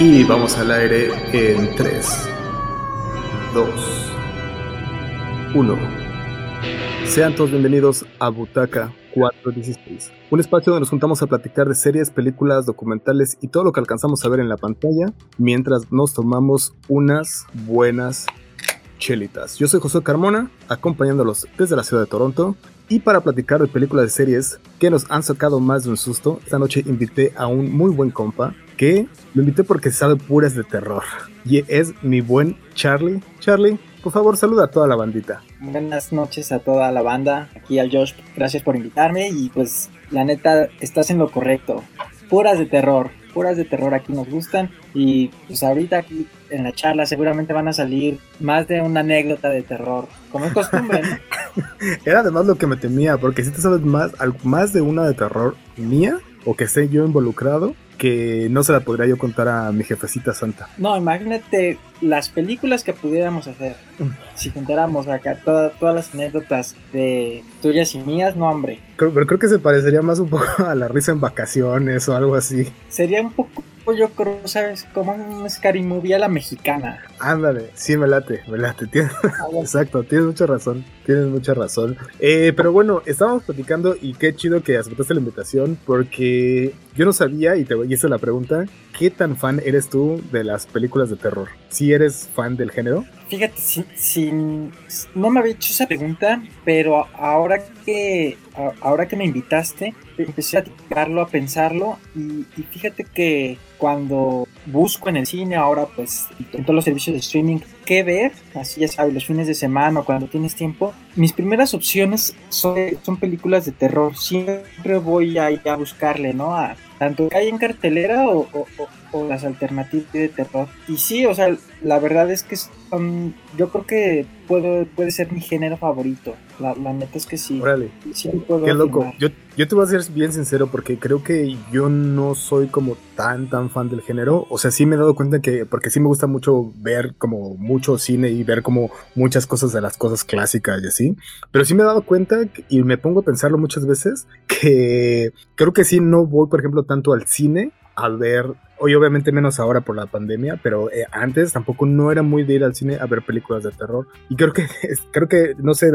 Y vamos al aire en 3, 2, 1. Sean todos bienvenidos a Butaca 416, un espacio donde nos juntamos a platicar de series, películas, documentales y todo lo que alcanzamos a ver en la pantalla mientras nos tomamos unas buenas chelitas. Yo soy José Carmona, acompañándolos desde la ciudad de Toronto. Y para platicar de películas de series que nos han sacado más de un susto, esta noche invité a un muy buen compa que lo invité porque sabe puras de terror. Y es mi buen Charlie. Charlie, por favor, saluda a toda la bandita. Buenas noches a toda la banda. Aquí al Josh, gracias por invitarme. Y pues, la neta, estás en lo correcto. Puras de terror, puras de terror aquí nos gustan. Y pues, ahorita aquí en la charla seguramente van a salir más de una anécdota de terror, como es costumbre. Era además lo que me temía, porque si te sabes más, más de una de terror mía o que esté yo involucrado, que no se la podría yo contar a mi jefecita santa. No, imagínate las películas que pudiéramos hacer. Si contáramos acá todas las anécdotas de tuyas y mías, no, hombre. pero creo que se parecería más un poco a la risa en vacaciones o algo así. Sería un poco yo creo, ¿sabes? Como un scary movie a la mexicana. Ándale, sí, me late, me late. Ah, exacto, tienes mucha razón, tienes mucha razón. Eh, pero bueno, estábamos platicando y qué chido que aceptaste la invitación porque yo no sabía, y te hice la pregunta, ¿qué tan fan eres tú de las películas de terror? ¿Si eres fan del género? Fíjate, si, no me había hecho esa pregunta, pero ahora que, ahora que me invitaste, empecé a platicarlo, a pensarlo, y, fíjate que cuando busco en el cine, ahora pues en todos los servicios de streaming, qué ver, así ya sabes, los fines de semana o cuando tienes tiempo, mis primeras opciones son, son películas de terror. Siempre voy a, a buscarle, ¿no? A, tanto que hay en cartelera o, o las alternativas de terror. Y sí, o sea, la verdad es que son, yo creo que puedo, puede ser mi género favorito. La, la neta es que sí. Órale. Qué loco. Yo, yo te voy a ser bien sincero porque creo que yo no soy como tan, tan fan del género. O sea, sí me he dado cuenta que, porque sí me gusta mucho ver como mucho cine y ver como muchas cosas de las cosas clásicas y así. Pero sí me he dado cuenta y me pongo a pensarlo muchas veces que creo que sí no voy, por ejemplo, tanto al cine a ver Hoy obviamente menos ahora por la pandemia, pero eh, antes tampoco no era muy de ir al cine a ver películas de terror. Y creo que, creo que, no sé,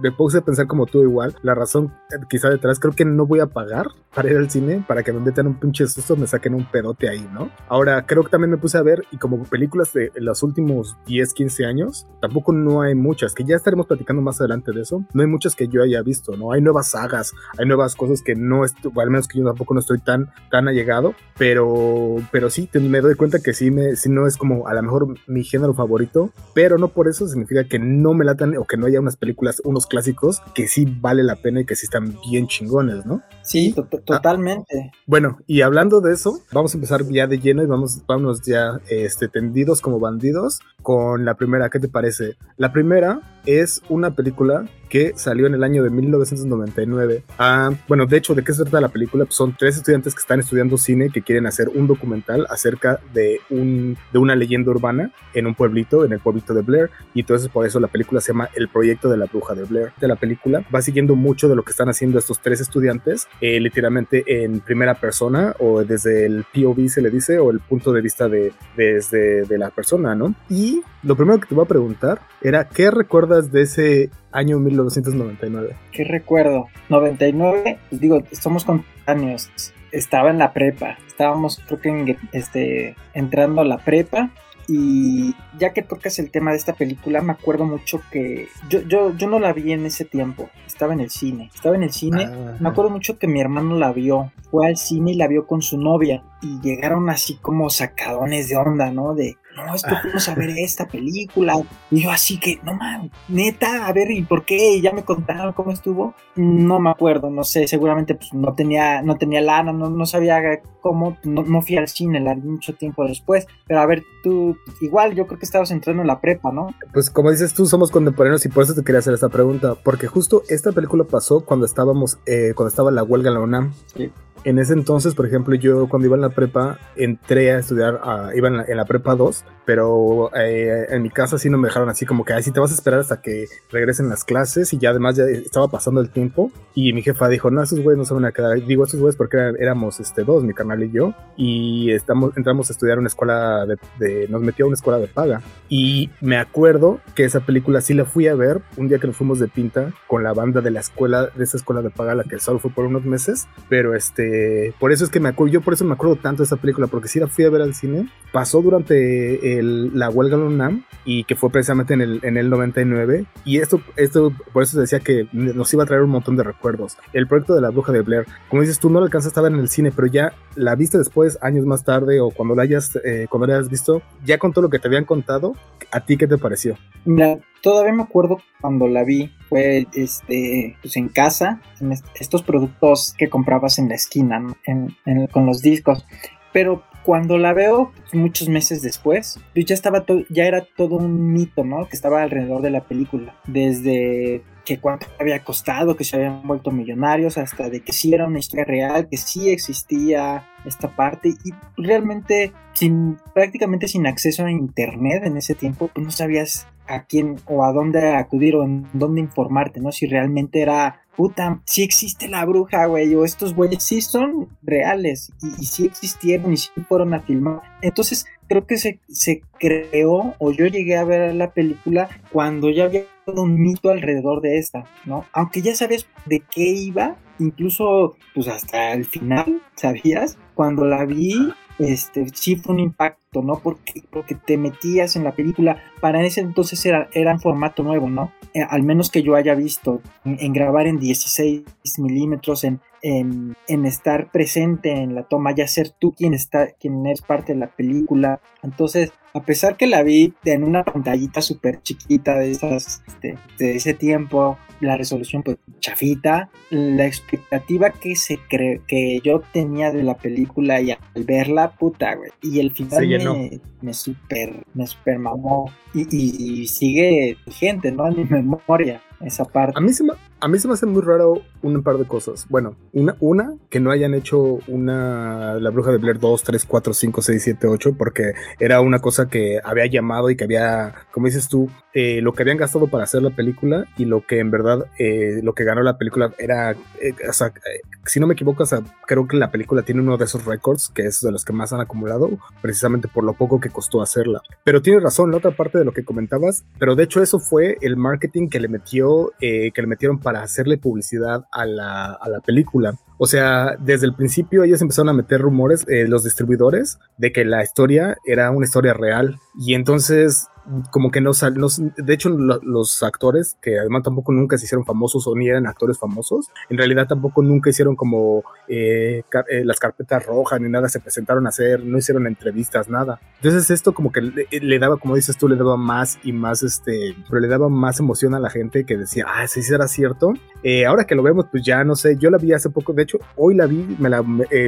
me puse a pensar como tú igual. La razón eh, quizá detrás, creo que no voy a pagar para ir al cine, para que me metan un pinche susto, me saquen un pedote ahí, ¿no? Ahora, creo que también me puse a ver, y como películas de los últimos 10, 15 años, tampoco no hay muchas, que ya estaremos platicando más adelante de eso. No hay muchas que yo haya visto, ¿no? Hay nuevas sagas, hay nuevas cosas que no, al menos que yo tampoco no estoy tan, tan allegado, pero pero, sí, me doy cuenta que sí, me, sí no es como a lo mejor mi género favorito, pero no por eso significa que no me latan o que no haya unas películas, unos clásicos que sí vale la pena y que sí están bien chingones, ¿no? Sí, totalmente. bueno, y hablando de eso, vamos a empezar ya de lleno y vamos, vamos ya este, tendidos como bandidos con la primera. ¿Qué te parece? La primera es una película que salió en el año de 1999. Ah, bueno, de hecho, ¿de qué se trata la película? Pues son tres estudiantes que están estudiando cine que quieren hacer un documental acerca de, un, de una leyenda urbana en un pueblito, en el pueblito de Blair. Y entonces por eso la película se llama El proyecto de la bruja de Blair. De la película va siguiendo mucho de lo que están haciendo estos tres estudiantes, eh, literalmente en primera persona o desde el POV se le dice, o el punto de vista de, desde de la persona, ¿no? Y lo primero que te voy a preguntar era, ¿qué recuerdas de ese año 1999? ¿Qué recuerdo? 99, pues digo, somos años Estaba en la prepa, estábamos creo que en, este, entrando a la prepa y ya que tocas el tema de esta película, me acuerdo mucho que yo, yo, yo no la vi en ese tiempo, estaba en el cine, estaba en el cine, me acuerdo mucho que mi hermano la vio, fue al cine y la vio con su novia y llegaron así como sacadones de onda, ¿no? De, no, es que fuimos a ver esta película. Y yo así que, no mames, neta, a ver, ¿y por qué? ¿Ya me contaron cómo estuvo? No me acuerdo, no sé, seguramente pues no tenía, no tenía lana, no, no sabía cómo, no, fui al cine, la vi mucho tiempo después. Pero a ver, tú, igual yo creo que estabas entrando en la prepa, ¿no? Pues como dices tú, somos contemporáneos y por eso te quería hacer esta pregunta, porque justo esta película pasó cuando estábamos, eh, cuando estaba la huelga en la UNAM. Sí. En ese entonces, por ejemplo, yo cuando iba en la prepa, entré a estudiar, iba en la, prepa 2 pero eh, en mi casa sí no me dejaron así como que, ay, si te vas a esperar hasta que regresen las clases y ya además ya estaba pasando el tiempo y mi jefa dijo, no, esos güeyes no se van a quedar. Digo, esos güeyes porque éramos este, dos, mi canal y yo, y estamos, entramos a estudiar una escuela de, nos metió a una escuela de paga. Y me acuerdo que esa película sí la fui a ver un día que nos fuimos de pinta con la banda de la escuela, de esa escuela de paga, la que solo fue por unos meses, pero este, por eso es que me acuerdo, yo por eso me acuerdo tanto de esa película, porque sí la fui a ver al cine, pasó durante la huelga de UNAM y que fue precisamente en el, en el 99, y esto, esto, por eso decía que nos iba a traer un montón de recuerdos. El proyecto de la bruja de Blair, como dices tú, no la alcanzaste a ver en el cine, pero ya la viste después, años más tarde, o cuando la hayas, eh, cuando la hayas visto, ya con todo lo que te habían contado, ¿a ti qué te pareció? Mira, todavía me acuerdo cuando la vi, fue este, pues en casa, en estos productos que comprabas en la esquina, con los discos. Pero cuando la veo muchos meses después, ya estaba ya era todo un mito, ¿no? Que estaba alrededor de la película. Desde que cuánto había costado, que se habían vuelto millonarios, hasta de que sí era una historia real, que sí existía esta parte y realmente sin prácticamente sin acceso a internet en ese tiempo, pues no sabías a quién o a dónde acudir o en dónde informarte, ¿no? Si realmente era puta, sí existe la bruja, güey, o estos güeyes sí son reales y, sí existieron y sí fueron a filmar. Entonces, creo que se, se creó, o yo llegué a ver la película cuando ya había todo un mito alrededor de esta, ¿no? Aunque ya sabes de qué iba, incluso, pues hasta el final, ¿sabías? Cuando la vi, este, sí fue un impacto, ¿no? Porque, porque te metías en la película. Para ese entonces era, era un formato nuevo, ¿no? Eh, al menos que yo haya visto, en, grabar en 16 milímetros, en, en, en, estar presente en la toma, ya ser tú quien está, quien es parte de la película. Entonces, a pesar que la vi en una pantallita súper chiquita de esas, este, de ese tiempo, la resolución pues chafita, la expectativa que se cree que yo tenía de la película y al verla, puta, güey. Y el final me, super, me super mamó. Y, y, sigue vigente, ¿no? En mi memoria, esa parte. A mí se me, a mí se me hace muy raro un par de cosas. Bueno, una, una que no hayan hecho una La Bruja de Blair 2, 3, 4, 5, 6, 7, 8, porque era una cosa que había llamado y que había, como dices tú, eh, lo que habían gastado para hacer la película y lo que en verdad, eh, lo que ganó la película era, eh, o sea, si no me equivoco, o sea, creo que la película tiene uno de esos récords, que es de los que más han acumulado, precisamente por lo poco que costó hacerla. Pero tienes razón, la otra parte de lo que comentabas, pero de hecho eso fue el marketing que le metió, que le metieron para hacerle publicidad a la, a la película. O sea, desde el principio ellos empezaron a meter rumores, eh, los distribuidores, de que la historia era una historia real. Y entonces como que no sal, de hecho los actores que además tampoco nunca se hicieron famosos o ni eran actores famosos en realidad tampoco nunca hicieron como eh, eh, las carpetas rojas ni nada se presentaron a hacer no hicieron entrevistas nada entonces esto como que le, daba como dices tú le daba más y más este pero le daba más emoción a la gente que decía ah si era cierto eh, ahora que lo vemos pues ya no sé yo la vi hace poco de hecho hoy la vi me la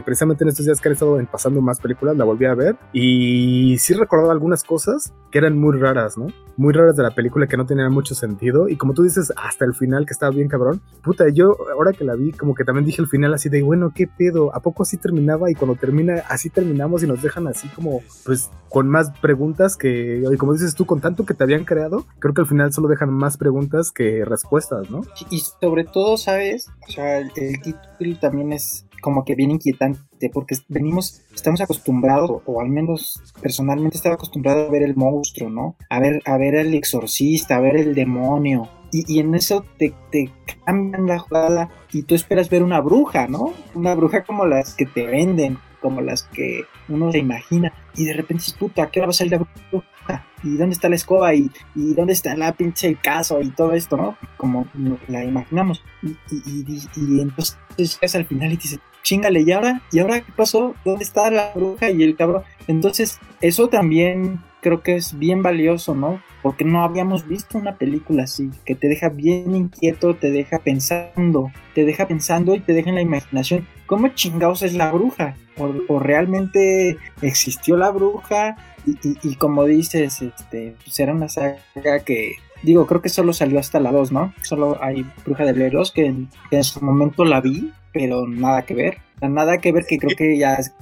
precisamente en estos días que han estado pasando más películas la volví a ver y sí recordaba algunas cosas que eran muy raras, ¿no? Muy raras de la película que no tenían mucho sentido. Y como tú dices, hasta el final que estaba bien cabrón. Puta, yo ahora que la vi, como que también dije el final así de, bueno, ¿qué pedo? ¿A poco así terminaba? Y cuando termina, así terminamos y nos dejan así como, pues, con más preguntas que, y como dices tú, con tanto que te habían creado, creo que al final solo dejan más preguntas que respuestas, ¿no? Y sobre todo, ¿sabes? O sea, el título también es como que bien inquietante porque venimos, estamos acostumbrados, o al menos personalmente estaba acostumbrado a ver el monstruo, ¿no? A ver, a ver el exorcista, a ver el demonio. Y, en eso te, te, cambian la jugada y tú esperas ver una bruja, ¿no? Una bruja como las que te venden, como las que uno se imagina. Y de repente dices, puta, ¿qué hora va a salir la bruja? ¿Y dónde está la escoba? ¿Y, y dónde está la pinche caso? Y todo esto, ¿no? Como la imaginamos. Y, y, y entonces llegas al final y dices, chingale, ¿y ahora? ¿Y ahora qué pasó? ¿Dónde está la bruja y el cabrón? Entonces, eso también creo que es bien valioso, ¿no? Porque no habíamos visto una película así, que te deja bien inquieto, te deja pensando, te deja pensando y te deja en la imaginación. ¿Cómo chingados es la bruja? ¿O, realmente existió la bruja? Y, como dices, este, pues era una saga que digo, creo que solo salió hasta la 2, ¿no? Solo hay Bruja de Blair 2, que en, su momento la vi, pero nada que ver. Nada que ver que creo que ya es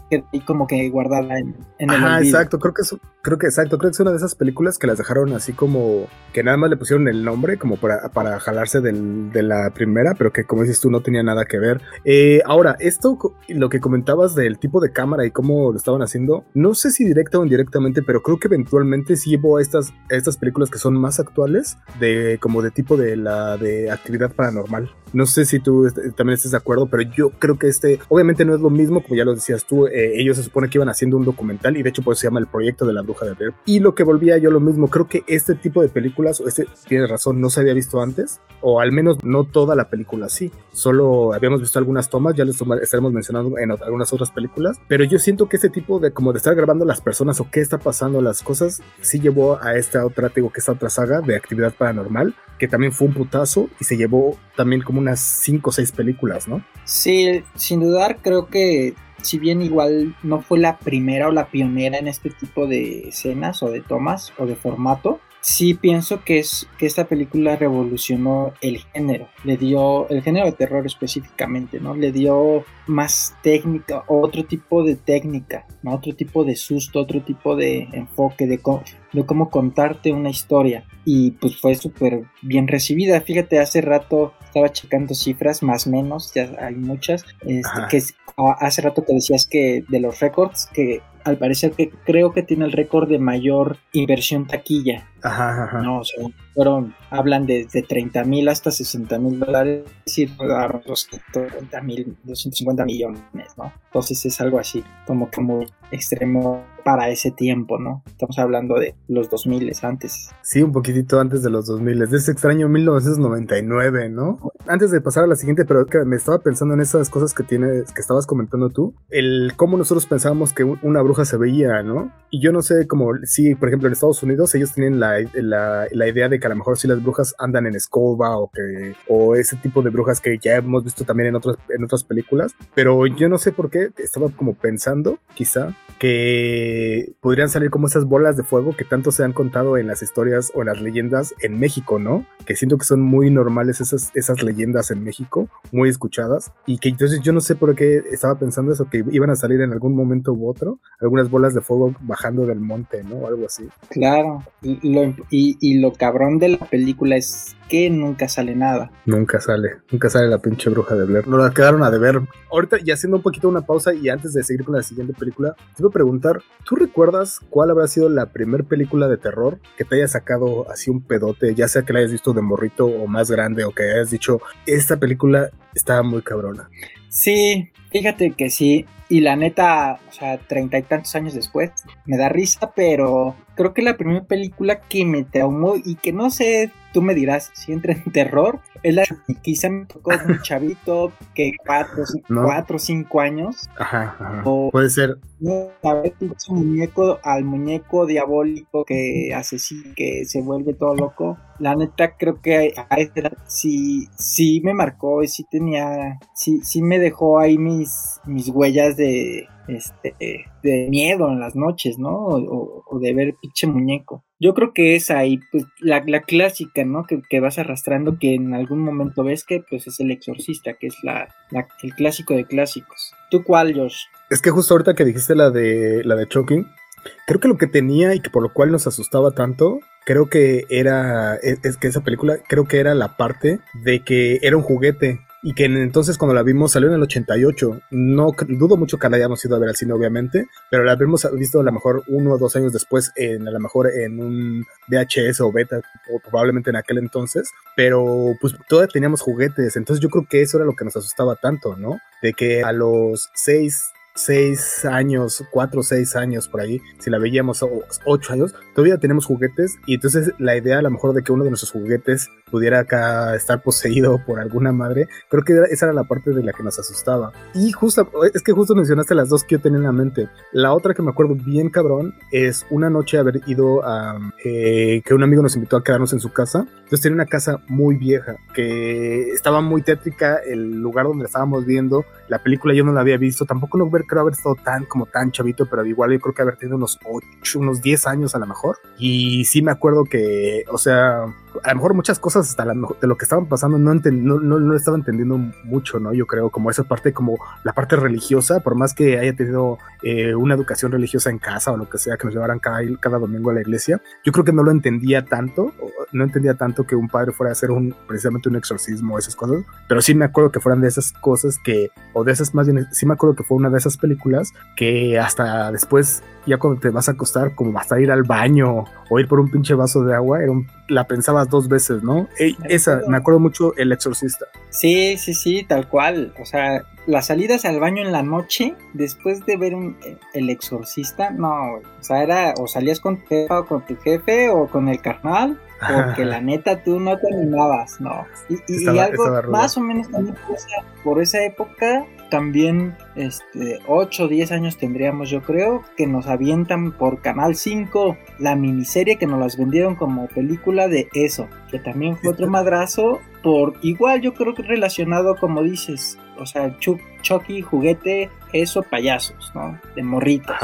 como que guardada en, en el Ajá, exacto, creo que es, creo que exacto, creo que es una de esas películas que las dejaron así como que nada más le pusieron el nombre como para, para jalarse del, de la primera, pero que como dices tú no tenía nada que ver. Eh, ahora, esto, lo que comentabas del tipo de cámara y cómo lo estaban haciendo, no sé si directa o indirectamente, pero creo que eventualmente sí llevó a estas, a estas películas que son más actuales, de como de tipo de la de actividad paranormal. No sé si tú también estás de acuerdo, pero yo creo que este, obviamente no es lo mismo, como ya lo decías tú, eh, ellos se supone que iban haciendo un documental y de hecho por eso se llama el proyecto de la bruja de Blair. Y lo que volvía yo lo mismo, creo que este tipo de películas, o este, tienes razón, no se había visto antes, o al menos no toda la película sí, solo habíamos visto algunas tomas, ya les estaremos mencionando en algunas otras películas, pero yo siento que este tipo de como de estar grabando las personas o qué está pasando, las cosas, sí llevó a esta otra, digo que esta otra saga de actividad paranormal, que también fue un putazo y se llevó también como unas 5 o 6 películas, ¿no? Sí, sin dudar creo que si bien igual no fue la primera o la pionera en este tipo de escenas o de tomas o de formato, sí pienso que es que esta película revolucionó el género, le dio el género de terror específicamente, ¿no? Le dio más técnica, otro tipo de técnica, ¿no? Otro tipo de susto, otro tipo de enfoque de cómo, de cómo contarte una historia y pues fue súper bien recibida. Fíjate, hace rato estaba checando cifras más o menos, ya hay muchas, este, que hace rato que decías que de los récords que al parecer que creo que tiene el récord de mayor inversión taquilla. Ajá, ajá. No, fueron, hablan de, de 30 mil hasta 60 mil dólares y rodaron 250 mil, 250 millones, ¿no? Entonces es algo así, como que muy extremo para ese tiempo, ¿no? Estamos hablando de los 2000 antes. Sí, un poquitito antes de los 2000, de ese extraño 1999, ¿no? Antes de pasar a la siguiente, pero que me estaba pensando en esas cosas que tienes, que estabas comentando tú, el cómo nosotros pensábamos que una bruja se veía, ¿no? Y yo no sé, como si, por ejemplo, en Estados Unidos ellos tienen la, la, la idea de que a lo mejor si las brujas andan en escoba o que, o ese tipo de brujas que ya hemos visto también en otras, en otras películas, pero yo no sé por qué estaba como pensando, quizá, que podrían salir como esas bolas de fuego que tanto se han contado en las historias o en las leyendas en México, ¿no? Que siento que son muy normales esas, esas leyendas en México, muy escuchadas, y que entonces yo no sé por qué estaba pensando eso, que iban a salir en algún momento u otro, algunas bolas de fuego bajando del monte, ¿no? O algo así. Claro, y lo, y lo cabrón de la película es que nunca sale nada. Nunca sale, nunca sale la pinche bruja de Blair. Nos la quedaron a deber. Ahorita, y haciendo un poquito una pausa y antes de seguir con la siguiente película, te voy a preguntar, ¿tú recuerdas cuál habrá sido la primera película de terror que te haya sacado así un pedote, ya sea que la hayas visto de morrito o más grande o que hayas dicho, esta película estaba muy cabrona? Sí, fíjate que sí. Y la neta, o sea, treinta y tantos años después, me da risa, pero creo que la primera película que me traumó y que no sé, tú me dirás si entra en terror, es la quizá me tocó un chavito que cuatro, cuatro o cinco años. Ajá, ajá. O, Puede ser. No, a ver, muñeco, al muñeco diabólico que hace sí, que se vuelve todo loco. La neta, creo que a esa sí, sí me marcó y sí tenía, sí, sí me dejó ahí mis, huellas de, este, de miedo en las noches, ¿no? O, de ver pinche muñeco. Yo creo que es ahí, pues, la, clásica, ¿no? Que, vas arrastrando, que en algún momento ves que, pues, es el exorcista, que es la, el clásico de clásicos. ¿Tú cuál, Josh? Es que justo ahorita que dijiste la de, la de Choking, creo que lo que tenía y que por lo cual nos asustaba tanto creo que era, es, que esa película, creo que era la parte de que era un juguete y que entonces cuando la vimos salió en el 88. No dudo mucho que la hayamos ido a ver al cine, obviamente, pero la habíamos visto a lo mejor uno o dos años después, en, a lo mejor en un VHS o beta, o probablemente en aquel entonces, pero pues todavía teníamos juguetes, entonces yo creo que eso era lo que nos asustaba tanto, ¿no? De que a los seis seis años, cuatro o seis años por ahí, si la veíamos ocho años, todavía tenemos juguetes y entonces la idea a lo mejor de que uno de nuestros juguetes pudiera acá estar poseído por alguna madre, creo que esa era la parte de la que nos asustaba. Y justo, es que justo mencionaste las dos que yo tenía en la mente. La otra que me acuerdo bien cabrón es una noche haber ido a eh, que un amigo nos invitó a quedarnos en su casa. Entonces tenía una casa muy vieja que estaba muy tétrica, el lugar donde estábamos viendo, la película yo no la había visto, tampoco creo haber estado tan como tan chavito, pero igual yo creo que haber tenido unos 8, unos 10 años a lo mejor. Y sí me acuerdo que, o sea, a lo mejor muchas cosas hasta la, de lo que estaban pasando no, no, no, no, estaba entendiendo mucho, ¿no? Yo creo, como esa parte, como la parte religiosa, por más que haya tenido eh, una educación religiosa en casa o lo que sea, que nos llevaran cada, cada domingo a la iglesia, yo creo que no lo entendía tanto, no entendía tanto que un padre fuera a hacer un, precisamente un exorcismo o esas cosas, pero sí me acuerdo que fueran de esas cosas que, o de esas más bien, sí me acuerdo que fue una de esas películas que hasta después, ya cuando te vas a acostar, como hasta ir al baño o ir por un pinche vaso de agua, era la pensabas dos veces, ¿no? esa, me acuerdo mucho, El Exorcista. Sí, sí, sí, tal cual. O sea, las salidas al baño en la noche, después de ver un, El Exorcista, no, o sea, era o salías con tu jefa o con tu jefe o con el carnal, porque la neta tú no terminabas, no. Y, algo más o menos también por esa época también este, 8 o 10 años tendríamos yo creo, que nos avientan por Canal 5 la miniserie que nos las vendieron como película de eso, que también fue otro madrazo por igual yo creo que relacionado como dices, o sea, Chucky, juguete, eso, payasos, ¿no? De morritos.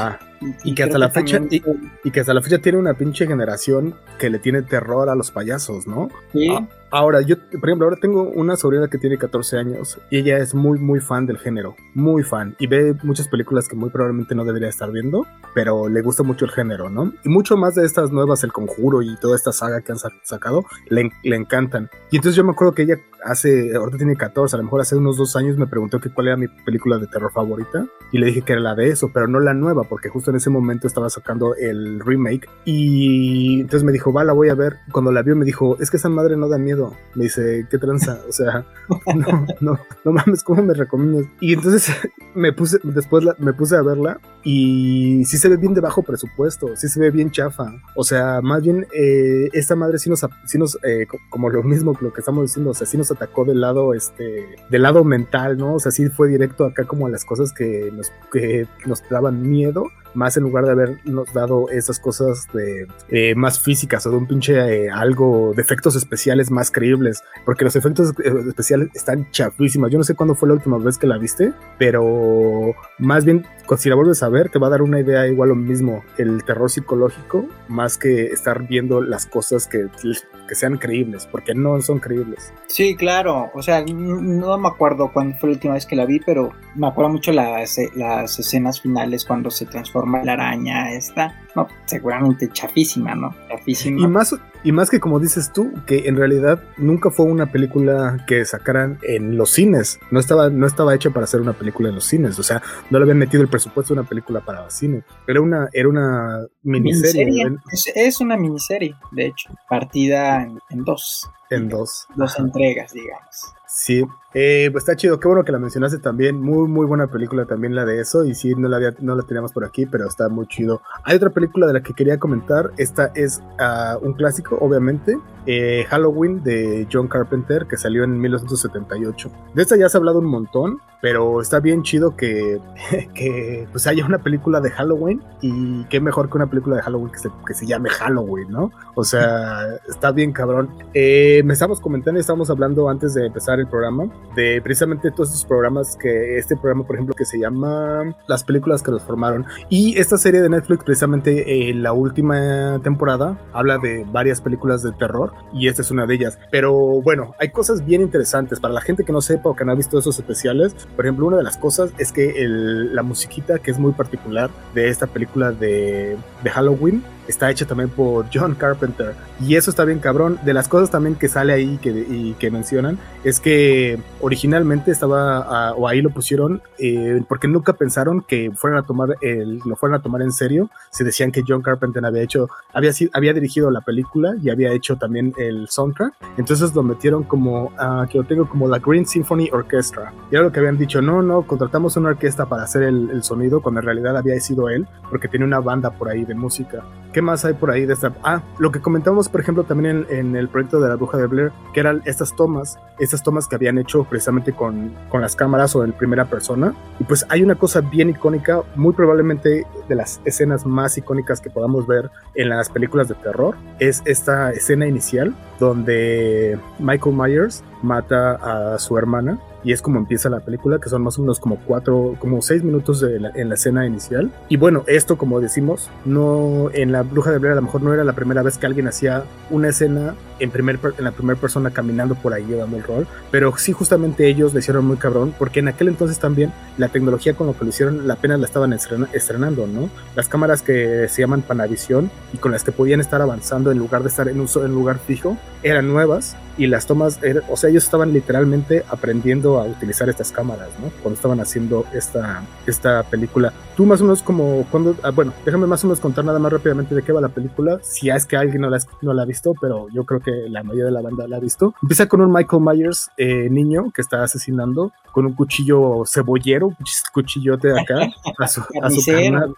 Y, que hasta la fecha y, que hasta la fecha tiene una pinche generación que le tiene terror a los payasos, ¿no? Sí. Ah, ahora, yo, por ejemplo, ahora tengo una sobrina que tiene 14 años y ella es muy, muy fan del género, muy fan, y ve muchas películas que muy probablemente no debería estar viendo, pero le gusta mucho el género, ¿no? Y mucho más de estas nuevas, El Conjuro y toda esta saga que han sacado, le, le encantan. Y entonces yo me acuerdo que ella hace, ahorita tiene 14, a lo mejor hace unos dos años me preguntó que cuál era mi película de terror favorita, y le dije que era la de eso, pero no la nueva, porque justo en ese momento estaba sacando el remake y entonces me dijo, va, la voy a ver. Cuando la vio me dijo, es que esa madre no da miedo. Me dice, ¿qué tranza? O sea, no, no, no mames, ¿cómo me recomiendas? Y entonces me puse, después me puse a verla y sí se ve bien de bajo presupuesto, sí se ve bien chafa. O sea, más bien eh, esta madre sí nos, sí nos eh, como lo mismo que lo que estamos diciendo, o sea, sí nos atacó del lado, este, del lado mental, ¿no? O sea, sí fue directo acá como a las cosas que nos, que nos daban miedo más en lugar de habernos dado esas cosas de eh, más físicas o de un pinche eh, algo de efectos especiales más creíbles, porque los efectos eh, especiales están chafísimas. Yo no sé cuándo fue la última vez que la viste, pero más bien si la vuelves a ver te va a dar una idea igual lo mismo, el terror psicológico, más que estar viendo las cosas que, que sean creíbles, porque no son creíbles. Sí, claro, o sea, no me acuerdo cuándo fue la última vez que la vi, pero me acuerdo mucho las, las escenas finales cuando se transforma la araña esta, no, seguramente chafísima, ¿no? Chafísima. Y más, y más que como dices tú, que en realidad nunca fue una película que sacaran en los cines. No estaba, no estaba hecha para hacer una película en los cines. O sea, no le habían metido el presupuesto de una película para cine. Era una, era una miniserie. Es, una miniserie, de hecho, partida en dos. En dos. Dos entregas, digamos. Sí, eh, pues está chido, qué bueno que la mencionaste también, muy muy buena película también la de eso, y sí, no la, había, no la teníamos por aquí, pero está muy chido. Hay otra película de la que quería comentar, esta es uh, un clásico, obviamente, eh, Halloween de John Carpenter, que salió en 1978. De esta ya se ha hablado un montón, pero está bien chido que, que pues haya una película de Halloween, y qué mejor que una película de Halloween que se, que se llame Halloween, ¿no? O sea, está bien cabrón. Eh, me estamos comentando y estamos hablando antes de empezar el programa de precisamente todos estos programas que este programa por ejemplo que se llama las películas que nos formaron. Y esta serie de Netflix precisamente en la última temporada habla de varias películas de terror y esta es una de ellas. Pero bueno hay cosas bien interesantes. Para la gente que no sepa o que no ha visto esos especiales por ejemplo una de las cosas es que la musiquita que es muy particular de esta película de, de Halloween está hecha también por John Carpenter. Y eso está bien cabrón. De las cosas también que sale ahí que, y que mencionan es que originalmente estaba, ah, o ahí lo pusieron, eh, porque nunca pensaron que fueran a tomar el, lo fueran a tomar en serio. Se decían que John Carpenter había hecho, había, había dirigido la película y había hecho también el soundtrack. Entonces lo metieron como, uh, que lo tengo como la Green Symphony Orchestra. Y era lo que habían dicho, no, no, contratamos una orquesta para hacer el, el sonido, cuando en realidad había sido él, porque tenía una banda por ahí de música. ¿Qué más hay por ahí de esta? Ah, lo que comentamos, por ejemplo, también en, el proyecto de la bruja de Blair, que eran estas tomas, estas tomas que habían hecho precisamente con, con las cámaras o en primera persona. Y pues hay una cosa bien icónica, muy probablemente de las escenas más icónicas que podamos ver en las películas de terror, es esta escena inicial donde Michael Myers mata a su hermana y es como empieza la película, que son más o menos como cuatro, como seis minutos en la escena inicial. Y bueno, esto como decimos, no en la Bruja de Blair a lo mejor no era la primera vez que alguien hacía una escena en, primer, en la primera persona caminando por ahí llevando el rol, pero sí justamente ellos le hicieron muy cabrón, porque en aquel entonces también la tecnología con lo que lo hicieron, la pena la estaban estrenando, ¿no? Las cámaras que se llaman Panavisión y con las que podían estar avanzando en lugar de estar en un, en lugar fijo, eran nuevas y las tomas, o sea, ellos estaban literalmente aprendiendo a utilizar estas cámaras, ¿no? Cuando estaban haciendo esta, esta película. Tú más o menos como, cuando, ah, bueno, déjame más o menos contar nada más rápidamente de qué va la película, si es que alguien no la, no la ha visto, pero yo creo que la mayoría de la banda la ha visto. Empieza con un Michael Myers eh, niño que está asesinando con un cuchillo cebollero, cuchillote de acá, a su, a su carnal.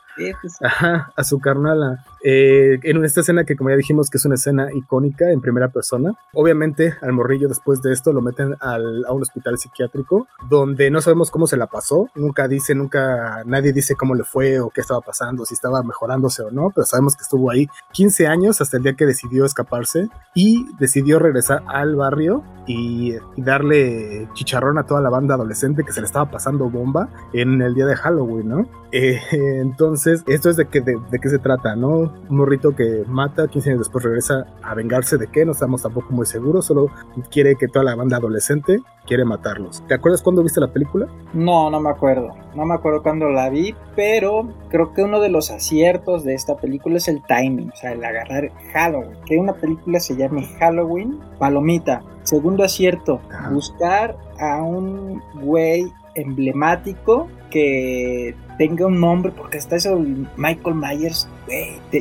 Ajá, a su carnala. Eh, en esta escena que como ya dijimos que es una escena icónica en primera persona, obviamente al morrillo después de esto lo meten al, a un hospital psiquiátrico donde no sabemos cómo se la pasó, nunca dice, nunca nadie dice cómo le fue o qué estaba pasando, si estaba mejorándose o no, pero sabemos que estuvo ahí 15 años hasta el día que decidió escaparse y decidió regresar al barrio y, darle chicharrón a toda la banda adolescente que se le estaba pasando bomba en el día de Halloween, ¿no? Eh, entonces, esto es de, que, de qué se trata, ¿no? Un morrito que mata, 15 años después regresa a vengarse de qué, no estamos tampoco muy seguros, solo quiere que toda la banda adolescente quiere matarlos. ¿Te acuerdas cuando viste la película? No, no me acuerdo, no me acuerdo cuando la vi, pero creo que uno de los aciertos de esta película es el timing, o sea, el agarrar Halloween, que una película se llame Halloween, palomita. Segundo acierto, buscar a un güey emblemático que tenga un nombre, porque hasta eso Michael Myers,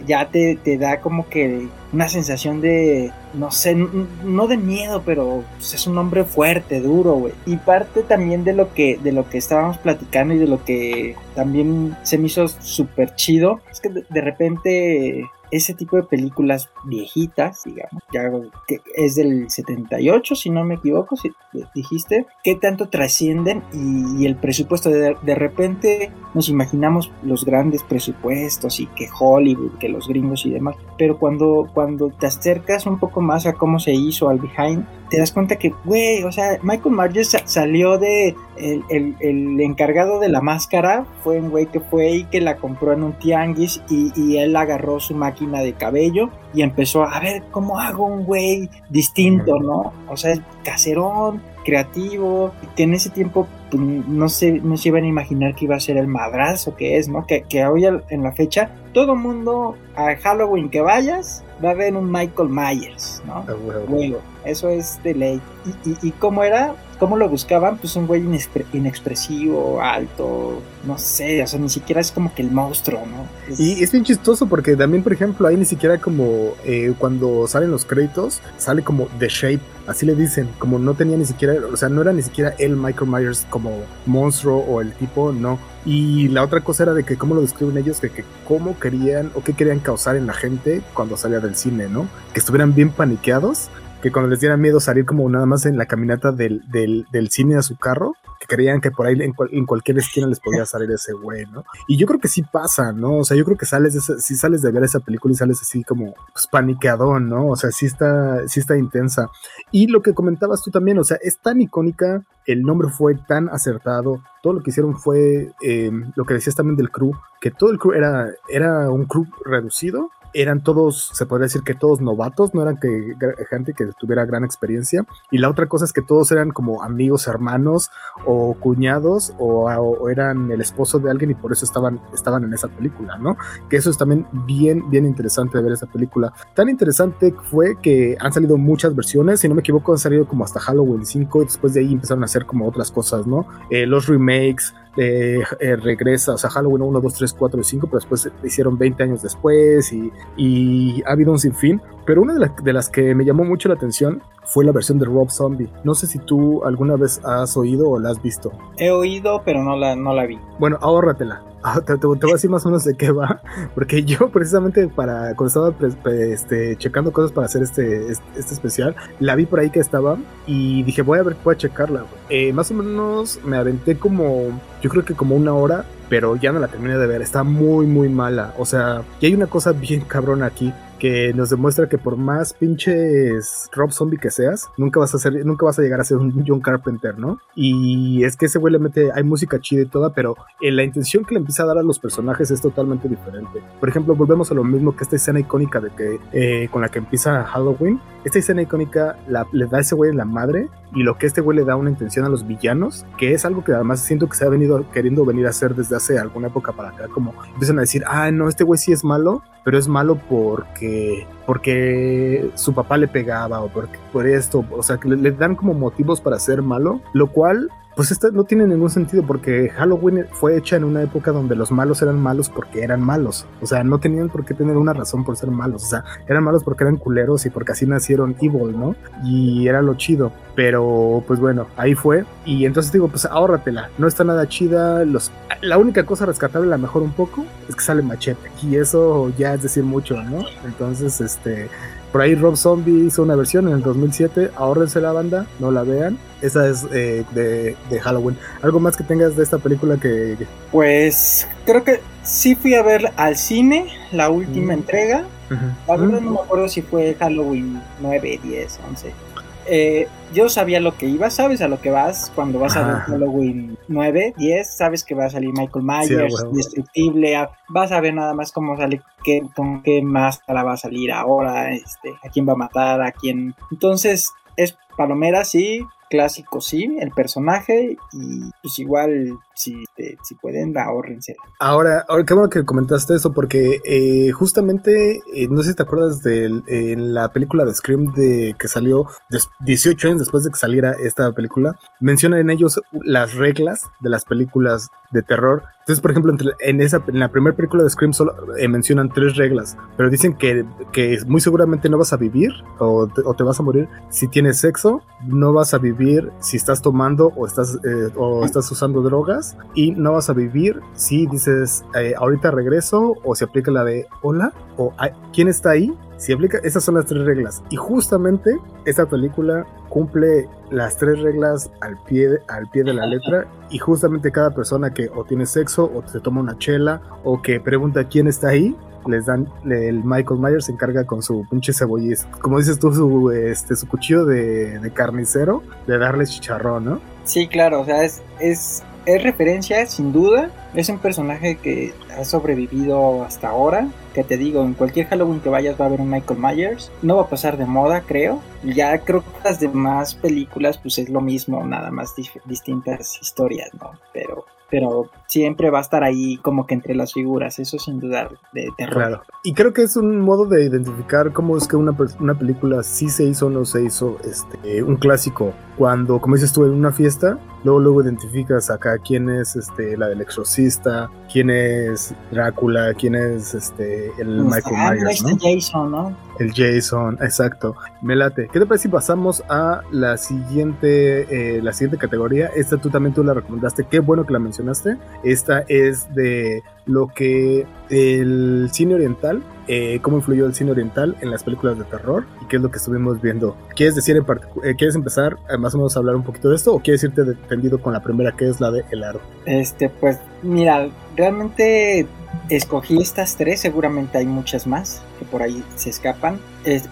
ya te, te, da como que una sensación de, no sé, no de miedo, pero pues, es un nombre fuerte, duro, güey. Y parte también de lo que, de lo que estábamos platicando y de lo que también se me hizo súper chido, es que de repente ese tipo de películas viejitas, digamos, ya que es del 78, si no me equivoco, si dijiste, qué tanto trascienden y, el presupuesto, de, de, repente nos imaginamos los grandes presupuestos y que Hollywood, que los gringos y demás, pero cuando, cuando te acercas un poco más a cómo se hizo al behind, te das cuenta que, güey, o sea, Michael Myers salió de, el, el, el, encargado de la máscara fue un güey que fue y que la compró en un tianguis y, y él agarró su máquina de cabello y empezó a ver cómo hago un güey distinto, ¿no? O sea, caserón, creativo, que en ese tiempo pues, no, se, no se iban a imaginar que iba a ser el madrazo que es, ¿no? Que, que hoy en la fecha todo mundo a Halloween que vayas va a ver un Michael Myers, ¿no? eso es de ley. ¿Y, y, y cómo era? ¿Cómo lo buscaban? Pues un güey inexpresivo, alto, no sé, o sea, ni siquiera es como que el monstruo, ¿no? Y es bien chistoso porque también, por ejemplo, ahí ni siquiera como eh, cuando salen los créditos, sale como The Shape, así le dicen, como no tenía ni siquiera, o sea, no era ni siquiera el Michael Myers como monstruo o el tipo, no. Y la otra cosa era de que cómo lo describen ellos, que, que cómo querían o qué querían causar en la gente cuando salía del cine, ¿no? Que estuvieran bien paniqueados que cuando les diera miedo salir como nada más en la caminata del, del, del cine a su carro, que creían que por ahí en, en, cualquier esquina les podía salir ese güey, ¿no? Y yo creo que sí pasa, ¿no? O sea, yo creo que sales de si sales de ver esa película y sales así como pues, paniqueadón, ¿no? O sea, sí está, sí está intensa. Y lo que comentabas tú también, o sea, es tan icónica, el nombre fue tan acertado, todo lo que hicieron fue eh, lo que decías también del crew, que todo el crew era, era un crew reducido, eran todos, se podría decir que todos novatos, no eran que gente que tuviera gran experiencia. Y la otra cosa es que todos eran como amigos, hermanos o cuñados o, eran el esposo de alguien y por eso estaban, estaban en esa película, ¿no? Que eso es también bien, bien interesante de ver esa película. Tan interesante fue que han salido muchas versiones, si no me equivoco, han salido como hasta Halloween 5 y después de ahí empezaron a hacer como otras cosas, ¿no? Eh, los remakes, eh, regresa, o sea, Halloween 1, 2, 3, 4 y 5, pero después hicieron 20 años después y, y ha habido un sinfín. Pero una de, de, las que me llamó mucho la atención fue la versión de Rob Zombie. No sé si tú alguna vez has oído o la has visto. He oído, pero no la, no la vi. Bueno, ahórratela. Ah, te, voy a decir más o menos de qué va, porque yo precisamente para cuando estaba este, checando cosas para hacer este, este, especial, la vi por ahí que estaba y dije voy a ver, voy a checarla. Eh, más o menos me aventé como, yo creo que como una hora, pero ya no la terminé de ver, está muy muy mala. O sea, y hay una cosa bien cabrona aquí que nos demuestra que por más pinches Rob Zombie que seas, nunca vas a ser, nunca vas a llegar a ser un John Carpenter, ¿no? Y es que ese güey le mete, hay música chida y toda, pero en la intención que le empieza a dar a los personajes es totalmente diferente. Por ejemplo, volvemos a lo mismo que esta escena icónica de que eh, con la que empieza Halloween, esta escena icónica la, le da a ese güey en la madre y lo que este güey le da una intención a los villanos, que es algo que además siento que se ha venido queriendo venir a hacer desde alguna época para acá, como empiezan a decir, ah, no, este güey sí es malo, pero es malo porque porque su papá le pegaba o porque por esto, o sea, que le, le dan como motivos para ser malo, lo cual pues esto no tiene ningún sentido porque Halloween fue hecha en una época donde los malos eran malos porque eran malos. O sea, no tenían por qué tener una razón por ser malos. O sea, eran malos porque eran culeros y porque así nacieron Evil, ¿no? Y era lo chido. Pero, pues bueno, ahí fue. Y entonces digo, pues ahórratela. No está nada chida. Los, la única cosa rescatable, la mejor un poco, es que sale machete. Y eso ya es decir mucho, ¿no? Entonces, este por ahí Rob Zombie hizo una versión en el 2007. Ahórrense la banda, no la vean. Esa es eh, de, Halloween. ¿Algo más que tengas de esta película que...? Pues creo que sí fui a ver al cine la última mm. entrega. La verdad no me acuerdo si fue Halloween 9, 10, 11. Eh, yo sabía lo que iba, sabes a lo que vas cuando vas a ver Halloween 9, 10, sabes que va a salir Michael Myers, Destructible, vas a ver nada más cómo sale, qué, con qué máscara va a salir ahora, este, a quién va a matar, a quién. Entonces, es palomera, sí, clásico, sí, el personaje, y pues igual si, si pueden, ahorrense. Ahora, ahora, qué bueno que comentaste eso, porque eh, justamente, eh, no sé si te acuerdas de la película de Scream de que salió 18 años después de que saliera esta película, mencionan en ellos las reglas de las películas de terror. Entonces, por ejemplo, en, esa, en la primera película de Scream solo eh, mencionan tres reglas, pero dicen que, que muy seguramente no vas a vivir o te, o te, vas a morir si tienes sexo, no vas a vivir si estás tomando o estás, o estás usando drogas y no vas a vivir si dices eh, ahorita regreso o se aplica la de hola o quién está ahí. Si aplica, esas son las tres reglas. Y justamente esta película cumple las tres reglas al pie, al pie de la letra. Y justamente cada persona que o tiene sexo o se toma una chela o que pregunta quién está ahí, les dan, el Michael Myers se encarga con su pinche cebollista, como dices tú, su, este, su cuchillo de, de carnicero, de darle chicharrón, ¿no? Sí, claro, o sea, es, es es referencia, sin duda. Es un personaje que ha sobrevivido hasta ahora. Te digo, en cualquier Halloween que vayas va a haber un Michael Myers. No va a pasar de moda, creo. Ya creo que las demás películas, pues es lo mismo, nada más distintas historias, ¿no? Pero pero siempre va a estar ahí como que entre las figuras, eso sin dudar de terror. Claro. Y creo que es un modo de identificar cómo es que una, una película sí se hizo o no se hizo este, un clásico. Cuando, como dices tú, en una fiesta, luego luego identificas acá quién es este, la del exorcista, quién es Drácula, quién es este, el Michael Myers, ¿no? Jason, ¿no? El Jason, exacto. Me late. ¿Qué te parece si pasamos a la siguiente, eh, la siguiente categoría? Esta tú también tú la recomendaste. Qué bueno que la mencionaste. Esta es de lo que el cine oriental, eh, cómo influyó el cine oriental en las películas de terror y qué es lo que estuvimos viendo. ¿Quieres decir en eh, quieres empezar eh, más o menos a hablar un poquito de esto o quieres irte dependido con la primera que es la de El Aro? Este, pues mira, realmente escogí estas tres, seguramente hay muchas más que por ahí se escapan.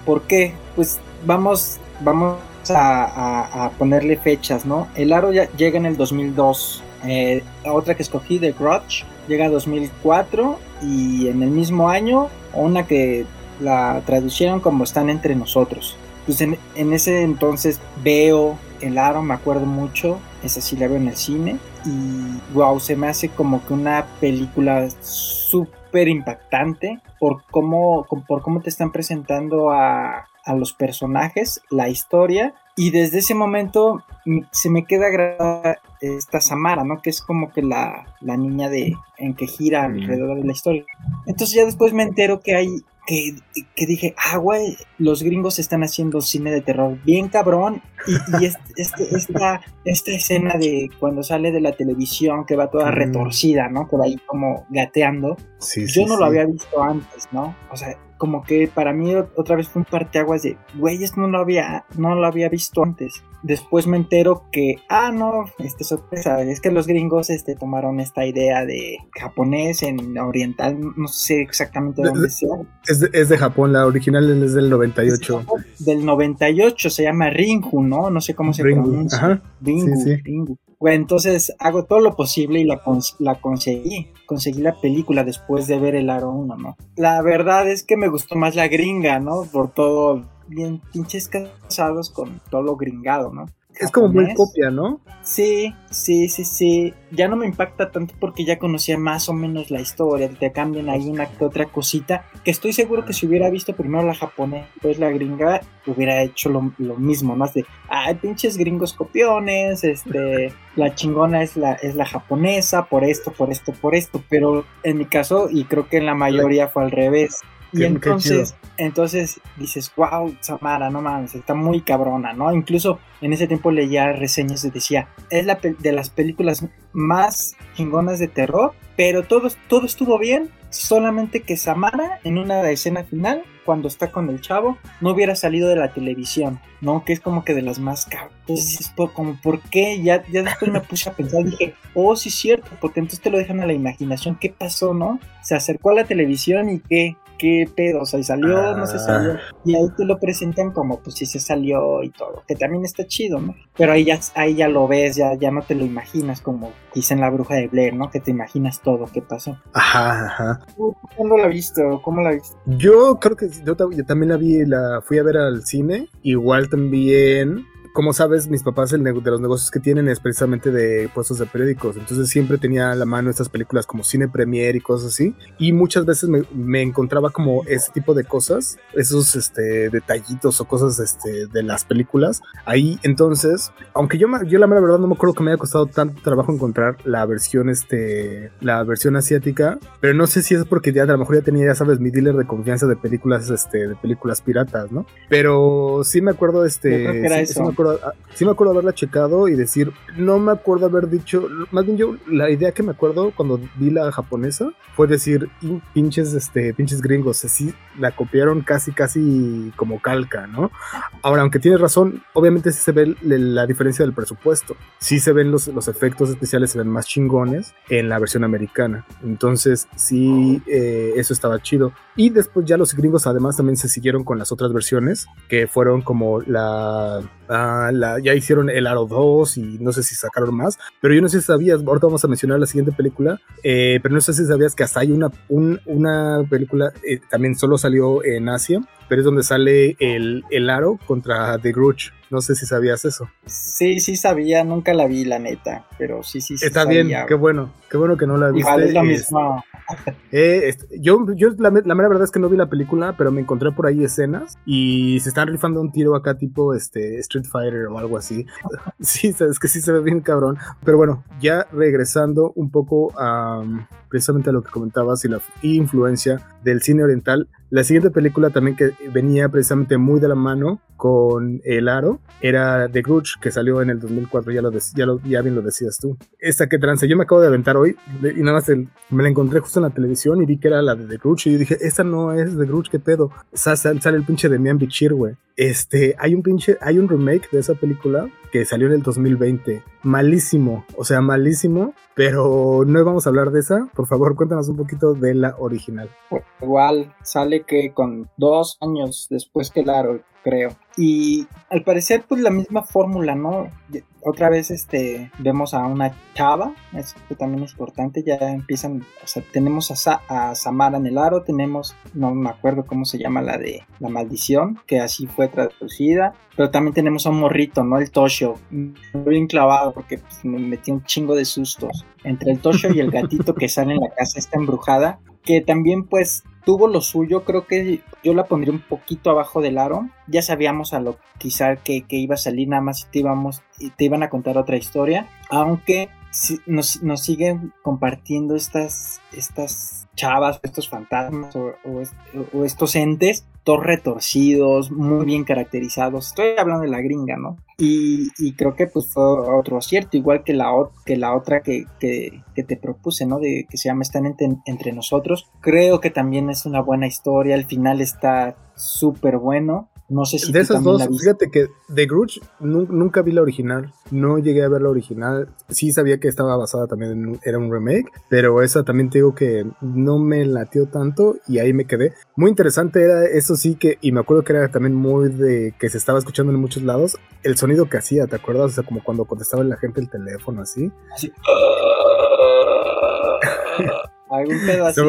¿Por qué? Pues vamos, vamos a, ponerle fechas, ¿no? El Aro ya llega en el 2002. La otra que escogí, The Grudge, llega a 2004 y en el mismo año una que la traducieron como Están entre nosotros. Pues en, ese entonces veo el aro, me acuerdo mucho, esa sí la veo en el cine y wow, se me hace como que una película súper impactante por cómo, por cómo te están presentando a, a los personajes, la historia y desde ese momento se me queda grabada esta Samara, ¿no? Que es como que la, la niña de en que gira alrededor de la historia. Entonces ya después me entero que hay que, que, dije, ah, güey, los gringos están haciendo cine de terror bien cabrón. Y, y este, esta, esta escena de cuando sale de la televisión que va toda retorcida, ¿no? Por ahí como gateando. yo no lo había visto antes, ¿no? O sea, como que para mí otra vez fue un parteaguas de, güey, esto no lo había, no lo había visto antes. Después me entero que, ah, no, este sorpresa, es que los gringos este, tomaron esta idea de japonés en oriental, no sé exactamente dónde sea. Es de, es de Japón, la original es del 98. del 98, se llama Ringu, ¿no? No sé cómo se pronuncia. Ajá. Ringu, Ringu. Bueno, entonces hago todo lo posible y la, la conseguí. Conseguí la película después de ver el Aro 1, ¿no? La verdad es que me gustó más la gringa, ¿no? Por todo bien pinches casados con todo lo gringado, ¿no? Es como muy copia, ¿no? Sí, sí, sí, sí. Ya no me impacta tanto porque ya conocía más o menos la historia. Te cambian ahí una que otra cosita. Que estoy seguro que si hubiera visto primero la japonesa, pues la gringa, hubiera hecho lo, mismo, ¿no? De, ay, pinches gringos copiones, este, la chingona es la, es la japonesa, por esto, por esto, por esto. Pero en mi caso, y creo que en la mayoría fue al revés y entonces, entonces dices, wow, Samara, no mames, está muy cabrona, ¿no? Incluso en ese tiempo leía reseñas y decía, es la de las películas más chingonas de terror, pero todo, todo estuvo bien, solamente que Samara en una escena final, cuando está con el chavo, no hubiera salido de la televisión, ¿no? Que es como que de las más cabras. Entonces, como, ¿por qué? Ya, ya después me puse a pensar, dije, oh, sí es cierto, porque entonces te lo dejan a la imaginación, ¿qué pasó, no? Se acercó a la televisión y qué, qué pedo, o sea, y salió, no se salió. Ah. Y ahí te lo presentan como, pues sí se salió y todo, que también está chido, ¿no? Pero ahí ya, ahí ya lo ves, ya, ya no te lo imaginas como dicen la bruja de Blair, ¿no? Que te imaginas todo, qué pasó. Ajá, ajá. ¿Cuándo la visto? ¿Cómo la viste? Yo creo que yo, yo también la vi, la fui a ver al cine, igual también como sabes, mis papás el de los negocios que tienen es precisamente de puestos de periódicos. Entonces siempre tenía a la mano estas películas como Cine Premier y cosas así. Y muchas veces me, encontraba como ese tipo de cosas, esos este, detallitos o cosas este, de las películas. Ahí entonces, aunque yo, yo la verdad no me acuerdo que me haya costado tanto trabajo encontrar la versión, este, la versión asiática. Pero no sé si es porque ya a lo mejor ya tenía, ya sabes, mi dealer de confianza de películas, este, de películas piratas, ¿no? Pero sí me acuerdo, este, sí, me acuerdo Ah, sí me acuerdo haberla checado y decir, no me acuerdo haber dicho, más bien yo, la idea que me acuerdo cuando vi la japonesa fue decir, pinches, este, pinches gringos, así la copiaron casi, casi como calca, ¿no? Ahora, aunque tienes razón, obviamente sí se ve la diferencia del presupuesto, sí se ven los, los efectos especiales, se ven más chingones en la versión americana, entonces sí, eh, eso estaba chido. Y después ya los gringos además también se siguieron con las otras versiones, que fueron como la Ya hicieron el Aro 2 y no sé si sacaron más, pero yo no sé si sabías, ahorita vamos a mencionar la siguiente película, eh, pero no sé si sabías que hasta hay una, una película, eh, también solo salió en Asia, pero es donde sale el, el aro contra The Grudge. No sé si sabías eso. Sí, sí sabía, nunca la vi, la neta, pero sí, sí, sí Está bien, qué bueno, qué bueno que no la viste. es lo mismo. Eh, yo, yo la, la, mera verdad es que no vi la película, pero me encontré por ahí escenas y se están rifando un tiro acá tipo este Street Fighter o algo así. sí, es que sí se ve bien cabrón. Pero bueno, ya regresando un poco a precisamente a lo que comentabas y la influencia del cine oriental, la siguiente película también que venía precisamente muy de la mano con El Aro era The Grudge, que salió en el 2004, ya, lo ya, lo, ya bien lo decías tú. Esta que trance, yo me acabo de aventar hoy y nada más me la encontré justo en la televisión y vi que era la de The Grudge y dije, esta no es The Grudge, ¿qué pedo? Sale, sale el pinche de Mian Bichir, güey. Este, hay un pinche, hay un remake de esa película que salió en el 2020. Malísimo, o sea, malísimo, pero no vamos a hablar de esa. Por favor, cuéntanos un poquito de la original. Igual, sale que con dos años después que la creo. Y al parecer, pues la misma fórmula, ¿no? Otra vez este, vemos a una chava, eso también es importante, ya empiezan, o sea, tenemos a, a, Samara en el aro, tenemos, no me acuerdo cómo se llama la de la maldición, que así fue traducida, pero también tenemos a un morrito, ¿no? El Toshio, bien clavado porque pues, me metí un chingo de sustos entre el Toshio y el gatito que sale en la casa esta embrujada, que también pues tuvo lo suyo, creo que yo la pondría un poquito abajo del aro. Ya sabíamos a lo quizá que, que iba a salir, nada más te, íbamos, te iban a contar otra historia, aunque nos, nos siguen compartiendo estas, estas chavas, estos fantasmas o, estos entes todos retorcidos, muy bien caracterizados. Estoy hablando de la gringa, ¿no? Y, creo que pues fue otro acierto, igual que la, que la otra que, que, te propuse, ¿no? De que se llama Están entre, nosotros. Creo que también es una buena historia, el final está súper bueno. No sé si de esas dos, fíjate que The Grudge nunca vi la original, no llegué a ver la original. Sí sabía que estaba basada también en era un remake, pero esa también te digo que no me latió tanto y ahí me quedé. Muy interesante era eso sí que y me acuerdo que era también muy de que se estaba escuchando en muchos lados el sonido que hacía, ¿te acuerdas? O sea, como cuando contestaba la gente el teléfono así. Así. Algún pedo así.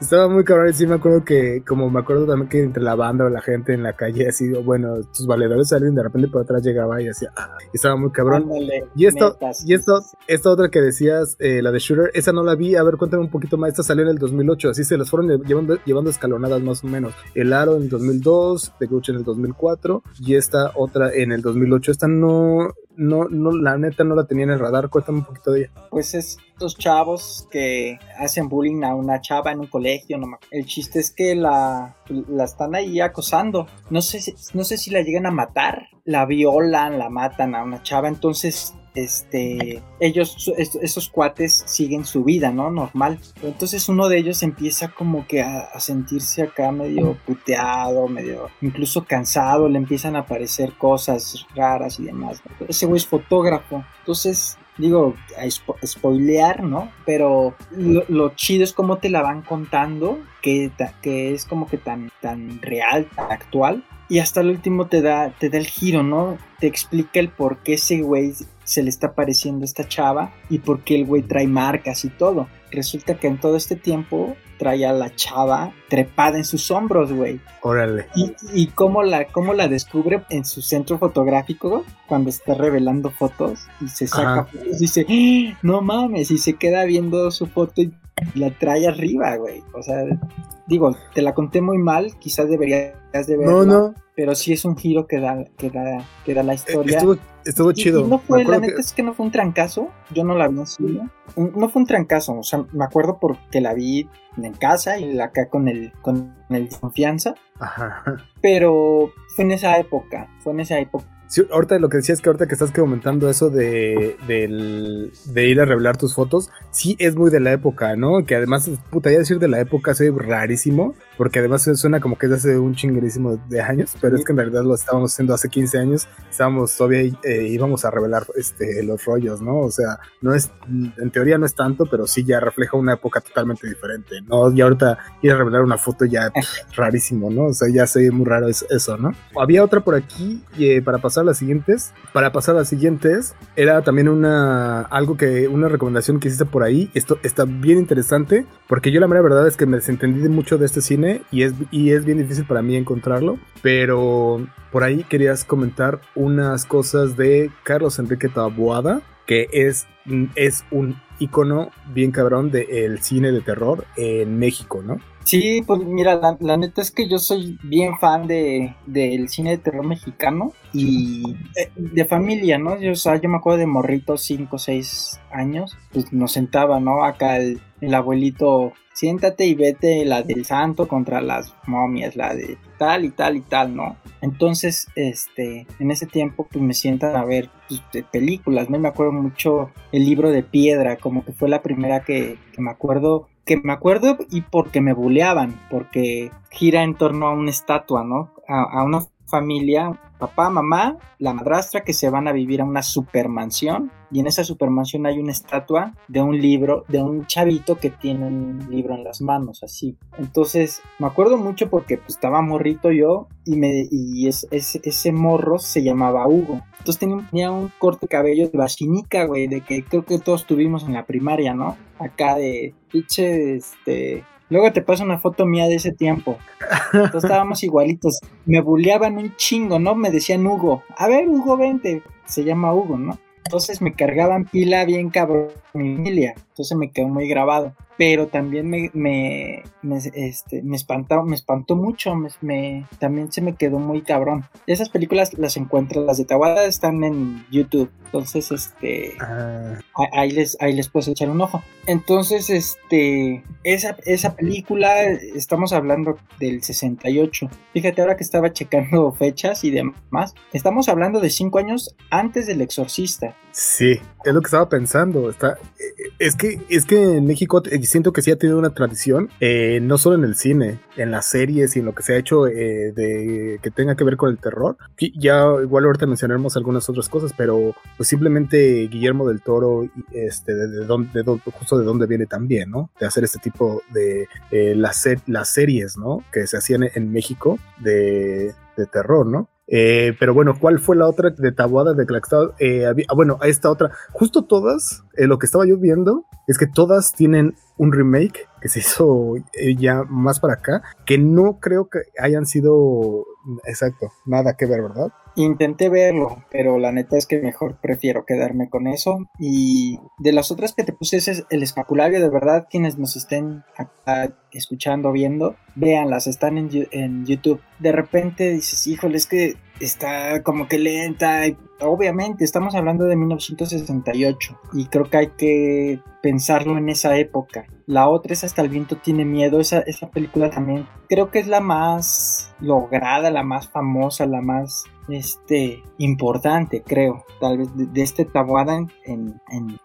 Estaba, muy cabrón y sí me acuerdo que, como me acuerdo también que entre la banda o la gente en la calle, así, bueno, tus valedores salen de repente por atrás llegaba y decía, ah, estaba muy cabrón. y esto, y esto, esta otra que decías, eh, la de Shooter, esa no la vi, a ver, cuéntame un poquito más, esta salió en el 2008, así se las fueron llevando, llevando escalonadas más o menos. El Aro en el 2002, The Coach en el 2004 y esta otra en el 2008. Esta no, no, no, la neta no la tenía en el radar. Cuéntame un poquito de ella. Pues es estos chavos que hacen bullying a una chava en un colegio. No el chiste es que la, la están ahí acosando. No sé, no sé si la llegan a matar, la violan, la matan a una chava. Entonces este, ellos, esos cuates siguen su vida, ¿no? Normal. Entonces uno de ellos empieza como que a, sentirse acá medio puteado, medio incluso cansado, le empiezan a aparecer cosas raras y demás. Ese güey es fotógrafo. Entonces, digo, a spoilear, ¿no? Pero lo, chido es cómo te la van contando, que, que es como que tan, tan real, tan actual. Y hasta el último te da, te da el giro, ¿no? Te explica el por qué ese güey se le está apareciendo esta chava y por qué el güey trae marcas y todo. Resulta que en todo este tiempo trae a la chava trepada en sus hombros, güey. Órale. Y, y cómo, la, cómo la descubre en su centro fotográfico cuando está revelando fotos y se saca fotos y dice, ¡Ah! no mames, y se queda viendo su foto y la trae arriba, güey. O sea, digo, te la conté muy mal, quizás deberías de verla. No, no. Pero sí es un giro que da, que da, que da la historia. Estuvo, chido. no fue, la neta es que no fue un trancazo. Yo no la vi así. No fue un trancazo. O sea, me acuerdo porque la vi en casa y acá con el, con el confianza. Ajá. Pero fue en esa época. Fue en esa época ahorita lo que decías es que ahorita que estás comentando eso de, de, ir a revelar tus fotos, sí es muy de la época, ¿no? Que además, puta, ya decir de la época soy rarísimo, porque además suena como que es de hace un chinguerísimo de años, pero es que en realidad lo estábamos haciendo hace 15 años, estábamos todavía, eh, íbamos a revelar este, los rollos, ¿no? O sea, no es, en teoría no es tanto, pero sí ya refleja una época totalmente diferente, ¿no? Y ahorita ir a revelar una foto ya rarísimo, ¿no? O sea, ya sé muy raro eso, ¿no? Había otra por aquí eh, para pasar las siguientes, para pasar a las siguientes, era también una, algo que, una recomendación que hiciste por ahí, esto está bien interesante, porque yo la mera verdad es que me desentendí mucho de este cine y es, y es bien difícil para mí encontrarlo, pero por ahí querías comentar unas cosas de Carlos Enrique Taboada, que es, es un icono bien cabrón del cine de terror en México, ¿no? Sí, pues mira, la, neta es que yo soy bien fan de del cine de terror mexicano y de, familia, ¿no? Yo, o sea, yo me acuerdo de morrito, 5 o 6 años, pues nos sentaba, ¿no? Acá el, el abuelito siéntate y vete la del santo contra las momias, la de tal y tal y tal, ¿no? Entonces, este, en ese tiempo, pues me sientan a ver pues, películas, ¿no? Me acuerdo mucho el libro de piedra, como que fue la primera que, me acuerdo, que me acuerdo y porque me buleaban, porque gira en torno a una estatua, ¿no? A una familia, papá, mamá, la madrastra que se van a vivir a una supermansión y en esa supermansión hay una estatua de un libro, de un chavito que tiene un libro en las manos, así. Entonces, me acuerdo mucho porque pues, estaba morrito yo y, me, y ese morro se llamaba Hugo. Entonces tenía, un corte de cabello de vacinica, güey, de que creo que todos tuvimos en la primaria, ¿no? Acá de pinche, este, Luego te paso una foto mía de ese tiempo. Entonces estábamos igualitos. Me bulleaban un chingo, ¿no? Me decían Hugo. A ver, Hugo, vente. Se llama Hugo, ¿no? Entonces me cargaban pila bien cabrón mi familia. Entonces me quedó muy grabado. pero también me, me, este, me, espantó, me espantó mucho, me, también se me quedó muy cabrón. Esas películas las encuentro, las de Tawada están en YouTube, entonces este ah. ahí, les, ahí les puedes echar un ojo. Entonces, este, esa, esa película, estamos hablando del 68. Fíjate ahora que estaba checando fechas y demás, estamos hablando de cinco años antes del exorcista. Sí, es lo que estaba pensando. Está, es que, es que en México siento que sí ha tenido una tradición, eh, no solo en el cine, en las series y en lo que se ha hecho eh, de que tenga que ver con el terror. Ya igual ahorita mencionaremos algunas otras cosas, pero pues simplemente Guillermo del Toro, este, de, dónde, justo de dónde viene también, ¿no? De hacer este tipo de eh, las, las series, ¿no? Que se hacían en México de, de terror, ¿no? Eh, pero bueno, ¿cuál fue la otra de Tabuada de Claxtad? Eh, ah, bueno, esta otra. Justo todas, eh, lo que estaba yo viendo es que todas tienen un remake que se hizo eh, ya más para acá, que no creo que hayan sido exacto, nada que ver, ¿verdad? Intenté verlo, pero la neta es que mejor prefiero quedarme con eso. Y de las otras que te puse, es el escapulario, de verdad, quienes nos estén acá escuchando, viendo, véanlas, están en, en YouTube. De repente dices, híjole, es que está como que lenta. Obviamente, estamos hablando de 1968 y creo que hay que pensarlo en esa época. La otra es Hasta el viento tiene miedo. Esa, esa película también creo que es la más lograda, la más famosa, la más este, importante, creo, tal vez de, este tabuada en, en,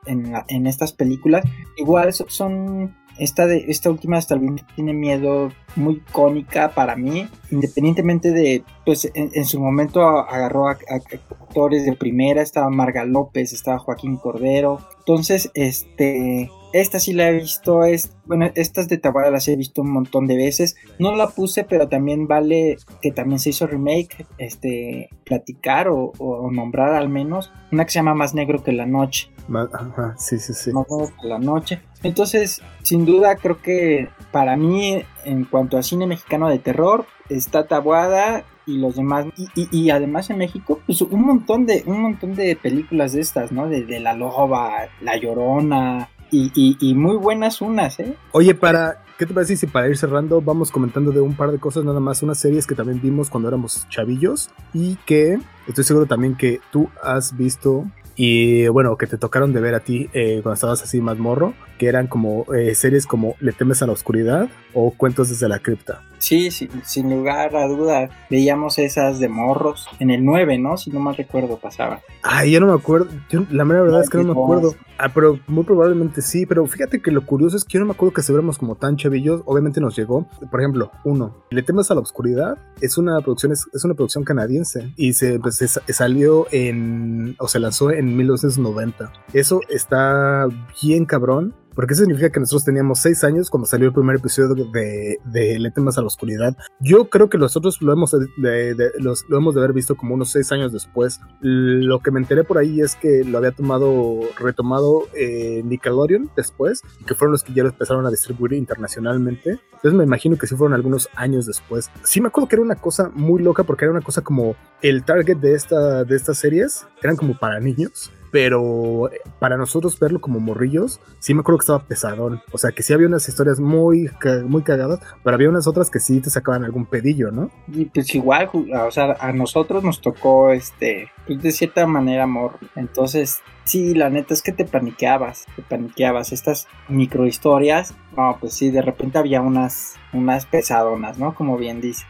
en, estas películas. Igual son esta, de, esta última hasta el tiene miedo muy icónica para mí, independientemente de, pues en, su momento agarró a, actores de primera, estaba Marga López, estaba Joaquín Cordero, entonces, este, esta sí la he visto, es, bueno, estas de Tabara las he visto un montón de veces. No la puse, pero también vale que también se hizo remake, este, platicar o, nombrar al menos una que se llama Más Negro que la Noche. Ajá, sí, sí, sí. Más Negro que la Noche. Entonces, sin duda, creo que para mí, en cuanto a cine mexicano de terror, está Tabuada y los demás y, además en México pues un montón de un montón de películas de estas no de, de la loba la llorona y, muy buenas unas eh oye para ¿Qué te parece si para ir cerrando vamos comentando de un par de cosas nada más, unas series que también vimos cuando éramos chavillos y que estoy seguro también que tú has visto y bueno, que te tocaron de ver a ti eh, cuando estabas así más morro, que eran como eh, series como Le temes a la oscuridad o Cuentos desde la cripta. Sí, sí, sin lugar a duda. Veíamos esas de morros. En el 9, ¿no? Si no mal recuerdo, pasaba. Ay, yo no me acuerdo. la mera verdad es que no me acuerdo. Ah, pero muy probablemente sí. Pero fíjate que lo curioso es que yo no me acuerdo que se viéramos como tan chavillos. Obviamente nos llegó. Por ejemplo, uno, Le temas a la oscuridad. Es una producción, es, una producción canadiense. Y se, pues, salió en. o se lanzó en 1990. Eso está bien cabrón porque eso significa que nosotros teníamos seis años cuando salió el primer episodio de, de Le temas a la oscuridad. Yo creo que nosotros lo hemos de, los, lo hemos de haber visto como unos seis años después. Lo que me enteré por ahí es que lo había tomado, retomado eh, Nickelodeon después, que fueron los que ya lo empezaron a distribuir internacionalmente. Entonces me imagino que sí fueron algunos años después. Sí me acuerdo que era una cosa muy loca porque era una cosa como el target de, esta, de estas series, eran como para niños pero eh, para nosotros verlo como morrillos, sí me acuerdo que estaba pesadón. O sea, que sí había unas historias muy, muy cagadas, pero había unas otras que sí te sacaban algún pedillo, ¿no? Y pues igual, o sea, a nosotros nos tocó, este, pues de cierta manera amor. Entonces, sí, la neta es que te paniqueabas, te paniqueabas. Estas microhistorias, no, pues sí, de repente había unas, unas pesadonas, ¿no? Como bien dice.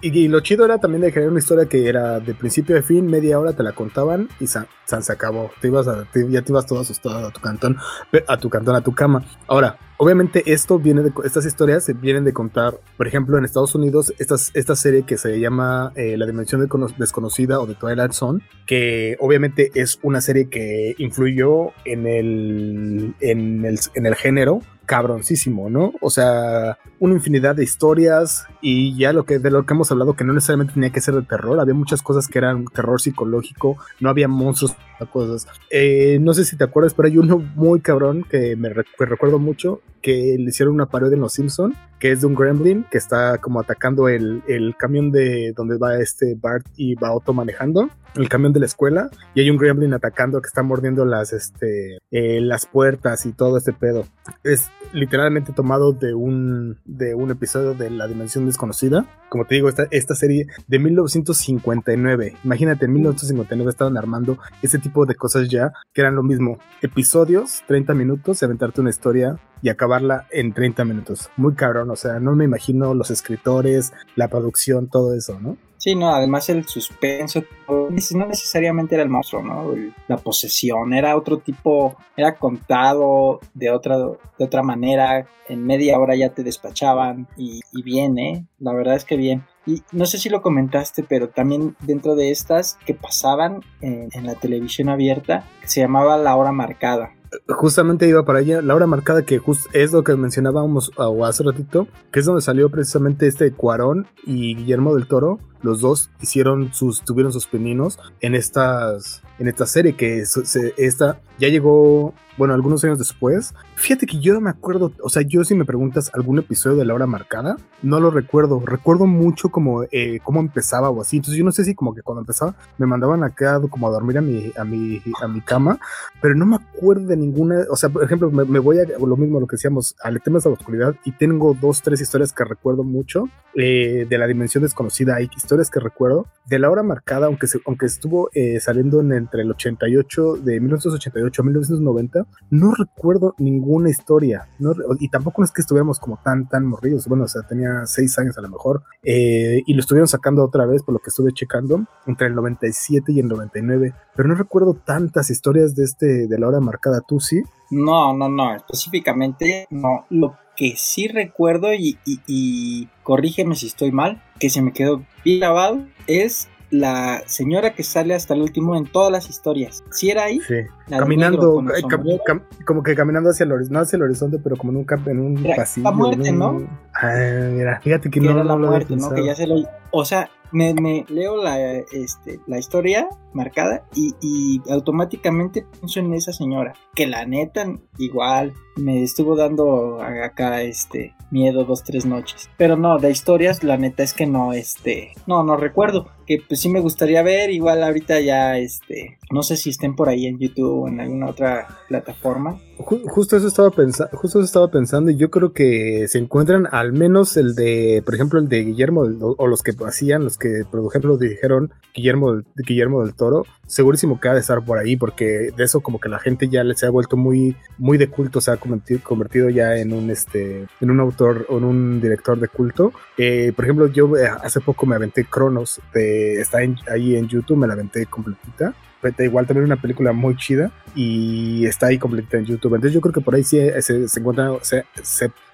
y, lo chido era también de crear una historia que era de principio a fin, media hora te la contaban y san, se acabó. Te ibas ya te ibas todo asustado a tu cantón, a tu cantón, a tu cama. Ahora, obviamente esto viene de, estas historias se vienen de contar, por ejemplo, en Estados Unidos, esta serie que se llama eh, La Dimensión Desconocida o The Twilight Zone, que obviamente es una serie que influyó en el, en el, en el género cabroncísimo, ¿no? O sea, una infinidad de historias y ya lo que de lo que hemos hablado que no necesariamente tenía que ser de terror, había muchas cosas que eran terror psicológico, no había monstruos, cosas. Eh, no sé si te acuerdas, pero hay uno muy cabrón que me recuerdo mucho, que le hicieron una parodia en Los Simpson, que es de un gremlin que está como atacando el, el camión de donde va este Bart y va Otto manejando, el camión de la escuela, y hay un gremlin atacando que está mordiendo las, este, eh, las puertas y todo este pedo. Es literalmente tomado de un, de un episodio de La Dimensión Desconocida. Como te digo, esta, esta serie de 1959. Imagínate, en 1959 estaban armando este tipo de cosas ya, que eran lo mismo. Episodios, 30 minutos, y aventarte una historia y acabarla en 30 minutos. Muy cabrón, o sea, no me imagino los escritores, la producción, todo eso, ¿no? Sí, no, además el suspenso, no necesariamente era el monstruo, ¿no? La posesión, era otro tipo, era contado de otra, de otra manera, en media hora ya te despachaban y, y bien, ¿eh? La verdad es que bien. Y no sé si lo comentaste, pero también dentro de estas que pasaban en, la televisión abierta, se llamaba La Hora Marcada. Justamente iba para allá, la hora marcada que es lo que mencionábamos hace ratito, que es donde salió precisamente este Cuarón y Guillermo del Toro, los dos hicieron sus, tuvieron sus peninos en estas, en esta serie que esta ya llegó, bueno, algunos años después. Fíjate que yo no me acuerdo, o sea, yo si me preguntas algún episodio de la hora marcada, no lo recuerdo. Recuerdo mucho como eh, cómo empezaba o así. Entonces yo no sé si como que cuando empezaba me mandaban acá como a dormir a mi, a mi, a mi cama, pero no me acuerdo de ninguna, o sea, por ejemplo, me, voy a lo mismo lo que decíamos, al tema de la oscuridad y tengo dos, tres historias que recuerdo mucho eh, de la dimensión desconocida. Hay historias que recuerdo de la hora marcada, aunque, aunque estuvo eh, saliendo en, entre el 88, de 1988 a 1990, no recuerdo ninguna historia. y tampoco es que estuviéramos como tan, tan morridos. Bueno, o sea, tenía seis años a lo mejor. Eh, y lo estuvieron sacando otra vez, por lo que estuve checando, entre el 97 y el 99. Pero no recuerdo tantas historias de este, de la hora marcada. ¿Tú sí? No, no, no. Específicamente, no. Lo que sí recuerdo y, y, corrígeme si estoy mal, que se me quedó bien grabado, es la señora que sale hasta el último en todas las historias. Si era ahí, sí. caminando, como que caminando hacia el horizonte, no hacia el horizonte, pero como en un, en un pasillo. La muerte, ¿no? Ah, mira, fíjate que, no, era la muerte, ¿no? Que ya se lo, o sea, me, me leo la, este, la historia marcada y, y, automáticamente pienso en esa señora. Que la neta, igual, me estuvo dando acá este miedo dos, tres noches. Pero no, de historias, la neta es que no, este, no, no recuerdo. Que pues sí me gustaría ver, igual ahorita ya, este, no sé si estén por ahí en YouTube o en alguna otra plataforma. Justo eso estaba pensando, justo eso estaba pensando y yo creo que se encuentran al menos el de, por ejemplo, el de Guillermo o los que hacían, los que por ejemplo dijeron Guillermo, Guillermo del Toro, segurísimo que ha de estar por ahí porque de eso como que la gente ya se ha vuelto muy, muy de culto, se ha convertido, ya en un este, en un autor o en un director de culto. Eh, por ejemplo, yo eh, hace poco me aventé Cronos, está ahí en YouTube, me la aventé completita igual también una película muy chida y está ahí completita en YouTube. Entonces yo creo que por ahí sí eh, se, se encuentran, se,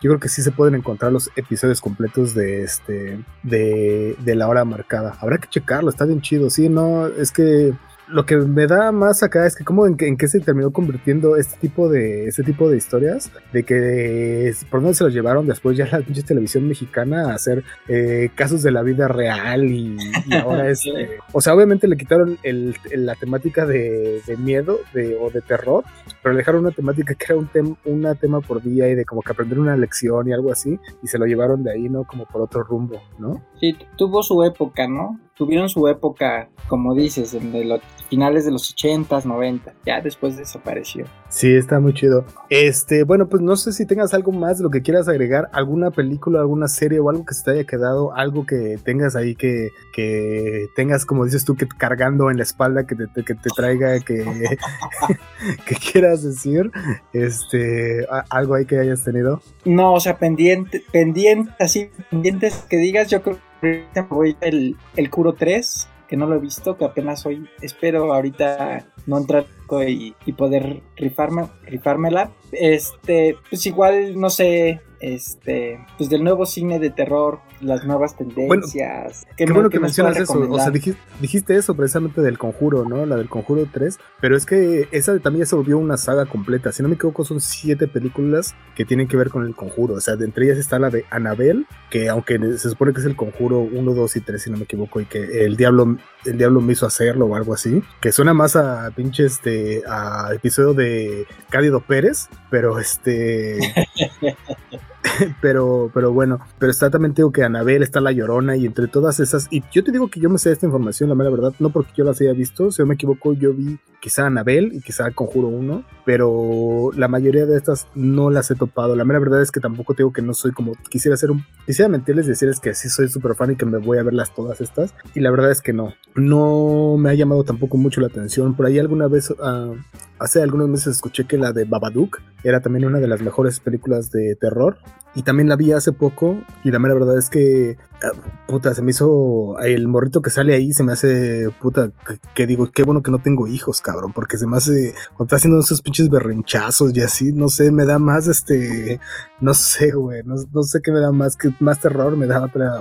yo creo que sí se pueden encontrar los episodios completos de este de, de la hora marcada. Habrá que checarlo, está bien chido. Sí, no, es que lo que me da más acá es que como en, qué se terminó convirtiendo este tipo de este tipo de historias de que por dónde se los llevaron después ya la televisión mexicana a hacer eh, casos de la vida real y, ahora es eh, o sea obviamente le quitaron el, la temática de, miedo de, o de terror pero le dejaron una temática que era un tema una tema por día y de como que aprender una lección y algo así y se lo llevaron de ahí no como por otro rumbo no sí tuvo su época no tuvieron su época, como dices, de los finales de los 80s, 90 ya después desapareció. Sí, está muy chido. Este, bueno, pues no sé si tengas algo más de lo que quieras agregar, alguna película, alguna serie o algo que se te haya quedado, algo que tengas ahí que, que tengas, como dices tú, que cargando en la espalda, que te, que te traiga, que, que quieras decir, este, algo ahí que hayas tenido. No, o sea, pendiente, pendiente, así, pendientes que digas, yo creo voy el, el Curo 3, que no lo he visto, que apenas hoy espero ahorita no entrar y, y poder rifarme, rifármela. Este, pues igual, no sé, este, pues del nuevo cine de terror, las nuevas tendencias. qué bueno que mencionas eso, o sea, dijiste, eso precisamente del Conjuro, ¿no? La del Conjuro 3, pero es que esa también ya se volvió una saga completa, si no me equivoco son siete películas que tienen que ver con el Conjuro, o sea, de entre ellas está la de Annabelle, que aunque se supone que es el Conjuro 1, 2 y 3, si no me equivoco, y que el diablo, el diablo me hizo hacerlo o algo así, que suena más a pinche este, a episodio de Cádido Pérez, pero este... pero, pero bueno, pero está también digo que Anabel está la llorona y entre todas esas, y yo te digo que yo me sé esta información, la mera verdad, no porque yo las haya visto, si no me equivoco, yo vi quizá Anabel y quizá Conjuro 1, pero la mayoría de estas no las he topado. La mera verdad es que tampoco digo que no soy como quisiera ser un, quisiera mentirles decirles que sí soy súper fan y que me voy a verlas todas estas, y la verdad es que no, no me ha llamado tampoco mucho la atención. Por ahí alguna vez, uh, hace algunos meses escuché que la de Babadook era también una de las mejores películas de terror y también la vi hace poco y la mera verdad es que, puta, se me hizo el morrito que sale ahí, se me hace, puta, que, digo, qué bueno que no tengo hijos, cabrón, porque se me hace, cuando está haciendo esos pinches berrinchazos y así, no sé, me da más, este, no sé, güey, no, sé qué me da más, que más terror, me da otra,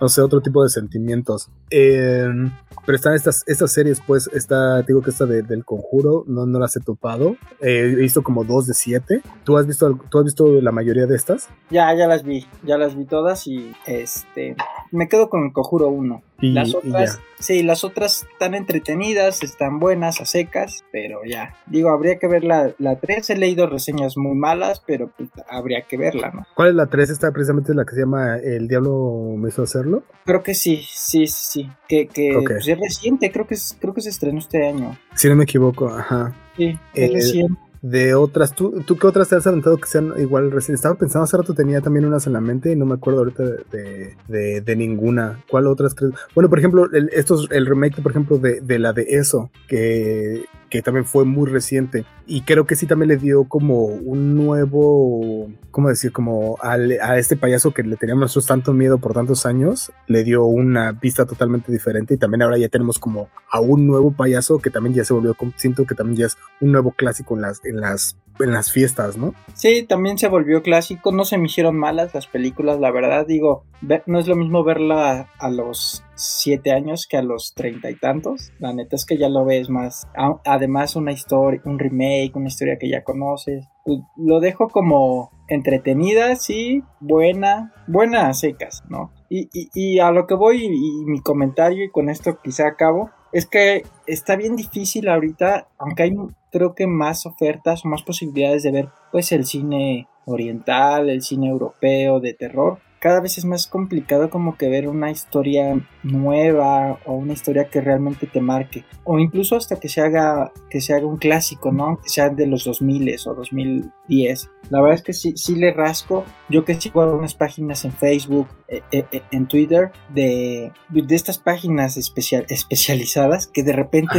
no sé, otro tipo de sentimientos. Em, pero están estas, estas series, pues, está, digo que esta del conjuro, no, no las he topado, he visto como dos de siete. ¿Tú has visto, tú has visto la mayoría de estas? Ya, ya las vi, ya las vi todas y este me quedo con el Conjuro 1. Y, las otras, sí, las otras están entretenidas, están buenas, a secas, pero ya. Digo, habría que ver la, la 3. He leído reseñas muy malas, pero pues, habría que verla, ¿no? ¿Cuál es la 3? ¿Esta precisamente la que se llama El Diablo me hizo hacerlo? Creo que sí, sí, sí. Que, que pues, es reciente, creo que, es, creo que se estrenó este año. Si no me equivoco, ajá. Sí, es eh, reciente de otras. ¿Tú, ¿Tú qué otras te has aventado que sean igual recién? Estaba pensando hace rato, tenía también unas en la mente y no me acuerdo ahorita de, de, de ninguna. ¿Cuál otras crees? Bueno, por ejemplo, el, estos, el remake, por ejemplo, de, de la de eso, que que también fue muy reciente. Y creo que sí también le dio como un nuevo, ¿cómo decir? Como a este payaso que le teníamos nosotros tanto miedo por tantos años, le dio una vista totalmente diferente. Y también ahora ya tenemos como a un nuevo payaso que también ya se volvió, siento que también ya es un nuevo clásico en las, en las en las fiestas, ¿no? Sí, también se volvió clásico, no se me hicieron malas las películas, la verdad, digo, no es lo mismo verla a los siete años que a los treinta y tantos, la neta es que ya lo ves más, además una historia, un remake, una historia que ya conoces, pues, lo dejo como entretenida, sí, buena, buena a secas, ¿no? Y, y, a lo que voy y mi comentario y con esto quizá acabo, es que está bien difícil ahorita, aunque hay creo que más ofertas más posibilidades de ver pues el cine oriental, el cine europeo de terror, cada vez es más complicado como que ver una historia nueva o una historia que realmente te marque o incluso hasta que se haga que se haga un clásico, ¿no? Que sea de los 2000 o 2010. La verdad es que sí, sí le rasco. Yo que sigo algunas páginas en Facebook, eh, eh, eh, en Twitter, de, de estas páginas especial, especializadas que de repente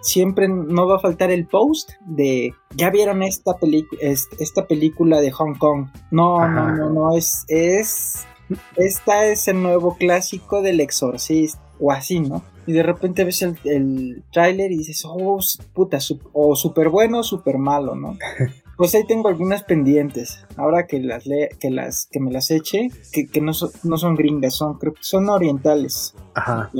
siempre no va a faltar el post de ya vieron esta, esta película de Hong Kong. No, no, no, no, es, es, esta es el nuevo clásico del exorcista o así, ¿no? Y de repente ves el, el tráiler y dices, oh, puta, o súper bueno o súper malo, ¿no? Pues ahí tengo algunas pendientes. Ahora que las le que las que me las eche, que, que no, no son gringas, son creo que son orientales. Ajá.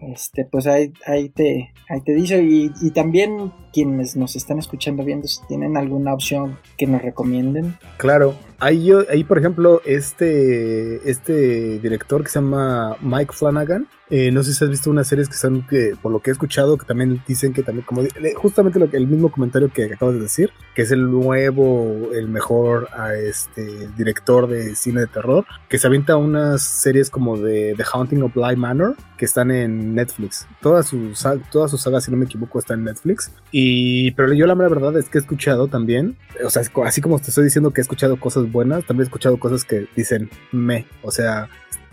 este, pues ahí, ahí te ahí te dice y, y, también quienes nos están escuchando viendo si tienen alguna opción que nos recomienden. Claro. Ahí yo ahí por ejemplo este este director que se llama Mike Flanagan eh, no sé si has visto unas series que están, que, por lo que he escuchado, que también dicen que también, como justamente lo que, el mismo comentario que acabas de decir, que es el nuevo, el mejor a este director de cine de terror, que se avienta unas series como de The Haunting of Bly Manor, que están en Netflix. Todas sus, todas sus sagas, si no me equivoco, están en Netflix. Y, pero yo la verdad es que he escuchado también, o sea, así como te estoy diciendo que he escuchado cosas buenas, también he escuchado cosas que dicen me, o sea,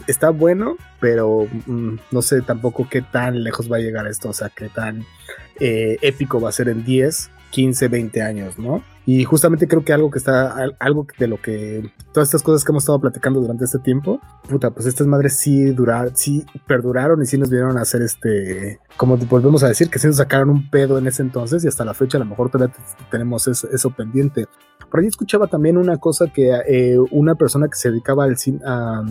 está bueno, pero mm, no sé tampoco qué tan lejos va a llegar esto, o sea, qué tan eh, épico va a ser en 10. 15, 20 años, ¿no? Y justamente creo que algo que está, algo de lo que, todas estas cosas que hemos estado platicando durante este tiempo, puta, pues estas madres sí duraron, sí perduraron y sí nos vinieron a hacer este, como volvemos a decir, que sí nos sacaron un pedo en ese entonces y hasta la fecha a lo mejor todavía tenemos eso, eso pendiente. Por ahí escuchaba también una cosa que eh, una persona que se dedicaba al cine, a,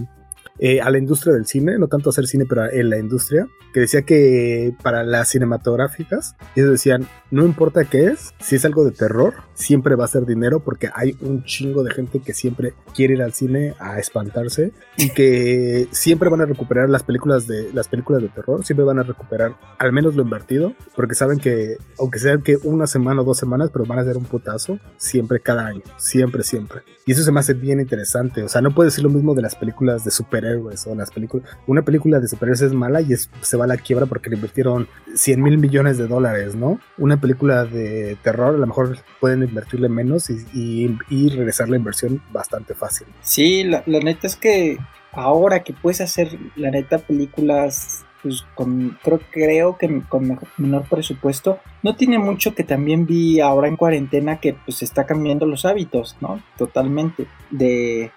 eh, a la industria del cine, no tanto hacer cine, pero en la industria, que decía que para las cinematográficas, ellos decían, no importa qué es, si es algo de terror, siempre va a ser dinero porque hay un chingo de gente que siempre quiere ir al cine a espantarse y que siempre van a recuperar las películas de las películas de terror, siempre van a recuperar al menos lo invertido, porque saben que aunque sea que una semana o dos semanas, pero van a ser un putazo siempre cada año, siempre, siempre. Y eso se me hace bien interesante, o sea, no puede decir lo mismo de las películas de superhéroes o las películas. Una película de superhéroes es mala y se va a la quiebra porque le invirtieron 100 mil millones de dólares, ¿no? Una película de terror a lo mejor pueden invertirle menos y, regresar la inversión bastante fácil. Sí, la, la neta es que ahora que puedes hacer, la neta, películas pues con, creo, creo que con menor presupuesto. No tiene mucho que también vi ahora en cuarentena que pues está cambiando los hábitos, ¿no? Totalmente. De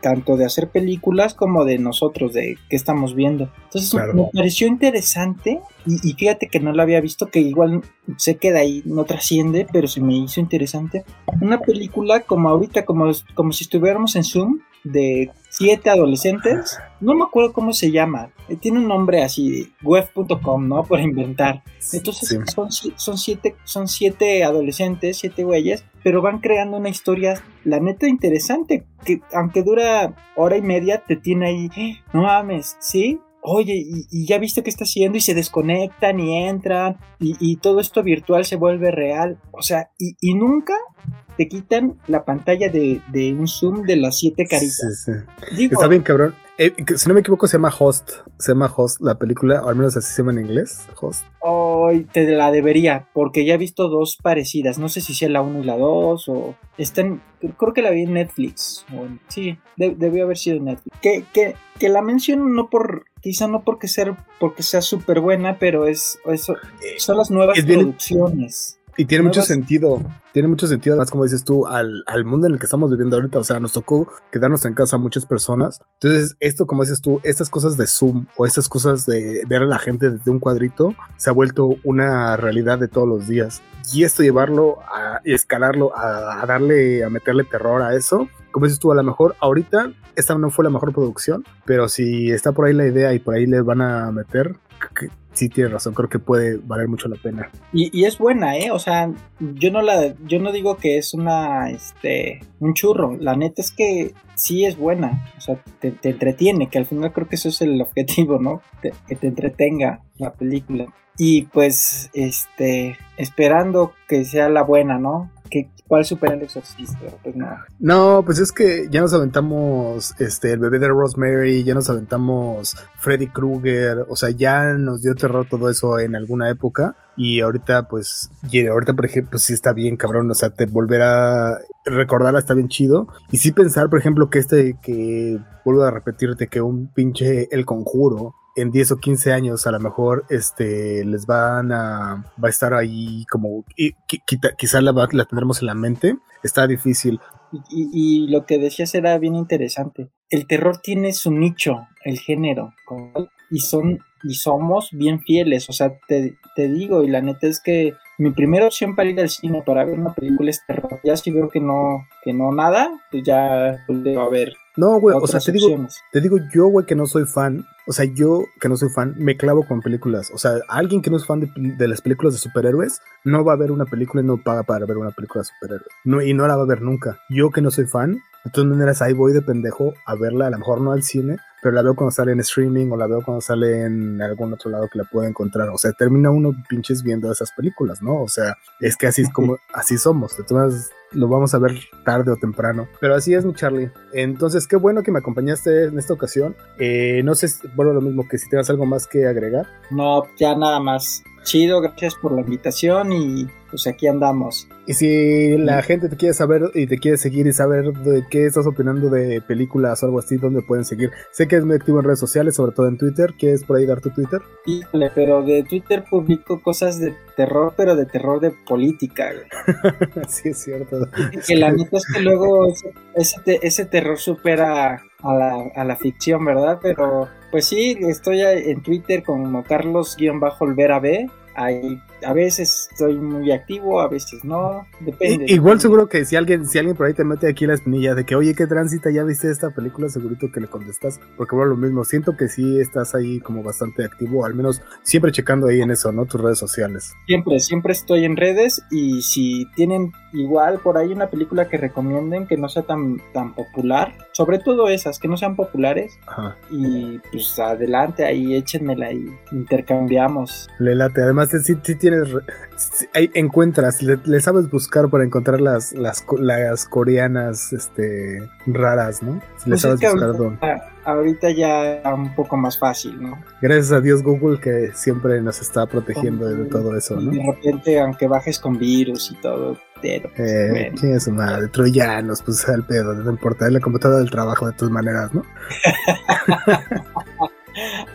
tanto de hacer películas como de nosotros, de qué estamos viendo. Entonces me pareció interesante y, fíjate que no lo había visto, que igual sé que de ahí no trasciende, pero se me hizo interesante. Una película como ahorita, como, como si estuviéramos en Zoom, de siete adolescentes. No me acuerdo cómo se llama. Eh, tiene un nombre así, web.com, ¿no? Por inventar. Entonces son, son, siete, son siete adolescentes, siete güeyes, pero van creando una historia, la neta, interesante, que aunque dura hora y media, te tiene ahí, ¡Eh! no mames, ¿sí? Oye, y, ya viste qué está haciendo y se desconectan y entran y, todo esto virtual se vuelve real. O sea, y, y nunca te quitan la pantalla de, un zoom de las siete caritas. Sí, sí. Está bien, cabrón. Eh, si no me equivoco, se llama Host. Se llama Host la película, o al menos así se llama en inglés. Host. Hoy te la debería, porque ya he visto dos parecidas. No sé si sea la 1 y la 2 o están. Creo que la vi en Netflix. sí, debió haber sido Netflix. Que, que, que la menciono no por. Quizá no porque, ser, porque sea súper buena, pero es, eso, son las nuevas producciones. Y tiene mucho sentido, tiene mucho sentido, además, como dices tú, al, al, mundo en el que estamos viviendo ahorita. O sea, nos tocó quedarnos en casa muchas personas. Entonces, esto, como dices tú, estas cosas de Zoom o estas cosas de ver a la gente desde un cuadrito se ha vuelto una realidad de todos los días. Y esto llevarlo a escalarlo, a, a darle, a meterle terror a eso, como dices tú, a lo mejor ahorita esta no fue la mejor producción, pero si está por ahí la idea y por ahí le van a meter, sí tienes razón, creo que puede valer mucho la pena. Y, es buena, ¿eh? O sea, yo no la, yo no digo que es una, este, un churro. La neta es que sí es buena. O sea, te, entretiene, que al final creo que eso es el objetivo, ¿no? que te entretenga la película. Y pues, este, esperando que sea la buena, ¿no? Que, ¿Cuál supera el exorcista? Pues no. No, pues es que ya nos aventamos este, el bebé de Rosemary, ya nos aventamos Freddy Krueger, o sea, ya nos dio terror todo eso en alguna época. Y ahorita, pues, y ahorita, por ejemplo, sí está bien, cabrón. O sea, te volverá a recordarla, está bien chido. Y sí pensar, por ejemplo, que este, que vuelvo a repetirte, que un pinche El Conjuro en 10 o 15 años a lo mejor este les van a va a estar ahí como y, quizá la, la tendremos en la mente está difícil. Y, lo que decías era bien interesante. El terror tiene su nicho el género y son y somos bien fieles. O sea te, te digo y la neta es que mi primera opción para ir al cine para ver una película es terror. Ya si veo que no que no nada pues ya vuelvo a ver no, güey, o sea, te digo, te digo yo, güey, que no soy fan. O sea, yo que no soy fan, me clavo con películas. O sea, alguien que no es fan de, las películas de superhéroes, no va a ver una película y no paga para ver una película de superhéroes. No, y no la va a ver nunca. Yo que no soy fan, de todas maneras ahí voy de pendejo a verla, a lo mejor no al cine, pero la veo cuando sale en streaming o la veo cuando sale en algún otro lado que la pueda encontrar. O sea, termina uno pinches viendo esas películas, ¿no? O sea, es que así es como, así somos. De todas lo vamos a ver tarde o temprano. Pero así es, mi Charlie. Entonces, qué bueno que me acompañaste en esta ocasión. Eh, no sé, bueno, lo mismo que si tienes algo más que agregar. No, ya nada más. Chido, gracias por la invitación y pues aquí andamos. Y si la gente te quiere saber y te quiere seguir y saber de qué estás opinando de películas o algo así, ¿dónde pueden seguir? Sé que es muy activo en redes sociales, sobre todo en Twitter. ¿Quieres por ahí dar tu Twitter? Híjole, pero de Twitter publico cosas de terror, pero de terror de política. sí, es cierto. que la neta es que luego ese, ese terror supera a la, a la ficción, ¿verdad? Pero pues sí, estoy en Twitter como Carlos-Olvera B. Ahí a veces estoy muy activo, a veces no, depende. igual seguro que si alguien, si alguien por ahí te mete aquí la espinilla de que, oye, ¿qué tránsita? ¿Ya viste esta película? Segurito que le contestas, porque bueno, lo mismo, siento que sí estás ahí como bastante activo, al menos siempre checando ahí en eso, ¿no? Tus redes sociales. Siempre, siempre estoy en redes y si tienen igual por ahí una película que recomienden que no sea tan, tan popular, sobre todo esas, que no sean populares, Ajá. y pues adelante ahí, échenmela y intercambiamos. Le late, además sí, sí tiene ahí encuentras, le, sabes buscar para encontrar las, las, las coreanas este, raras, ¿no? le pues sabes buscar ahorita, ahorita ya un poco más fácil, ¿no? Gracias a Dios Google que siempre nos está protegiendo de todo eso, ¿no? De repente, aunque bajes con virus y todo, pero... Eh, ¿Quién es su madre? Troyanos, pues al pedo, no importa, es la computadora del trabajo de todas maneras, ¿no?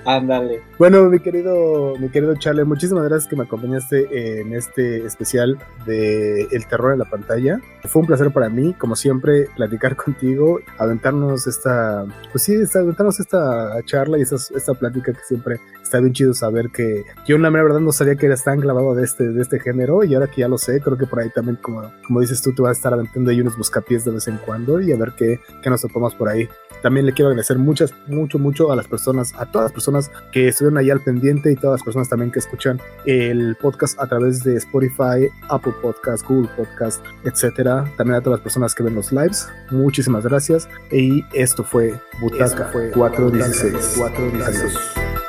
Ándale. Bueno, mi querido, mi querido Charlie, muchísimas gracias que me acompañaste en este especial de El terror en la pantalla. Fue un placer para mí, como siempre, platicar contigo, aventarnos esta, pues sí, aventarnos esta charla y esta, esta plática que siempre está bien chido saber que yo la verdad no sabía que eras tan clavado de este, de este género y ahora que ya lo sé, creo que por ahí también, como, como dices tú, te vas a estar aventando ahí unos buscapiés de vez en cuando y a ver qué, qué nos topamos por ahí. También le quiero agradecer muchas, mucho, mucho a las personas, a todas las personas que estuvieron ahí al pendiente y todas las personas también que escuchan el podcast a través de Spotify, Apple Podcast, Google Podcast, etcétera. También a todas las personas que ven los lives. Muchísimas gracias. Y esto fue Butaca, fue 416. 416.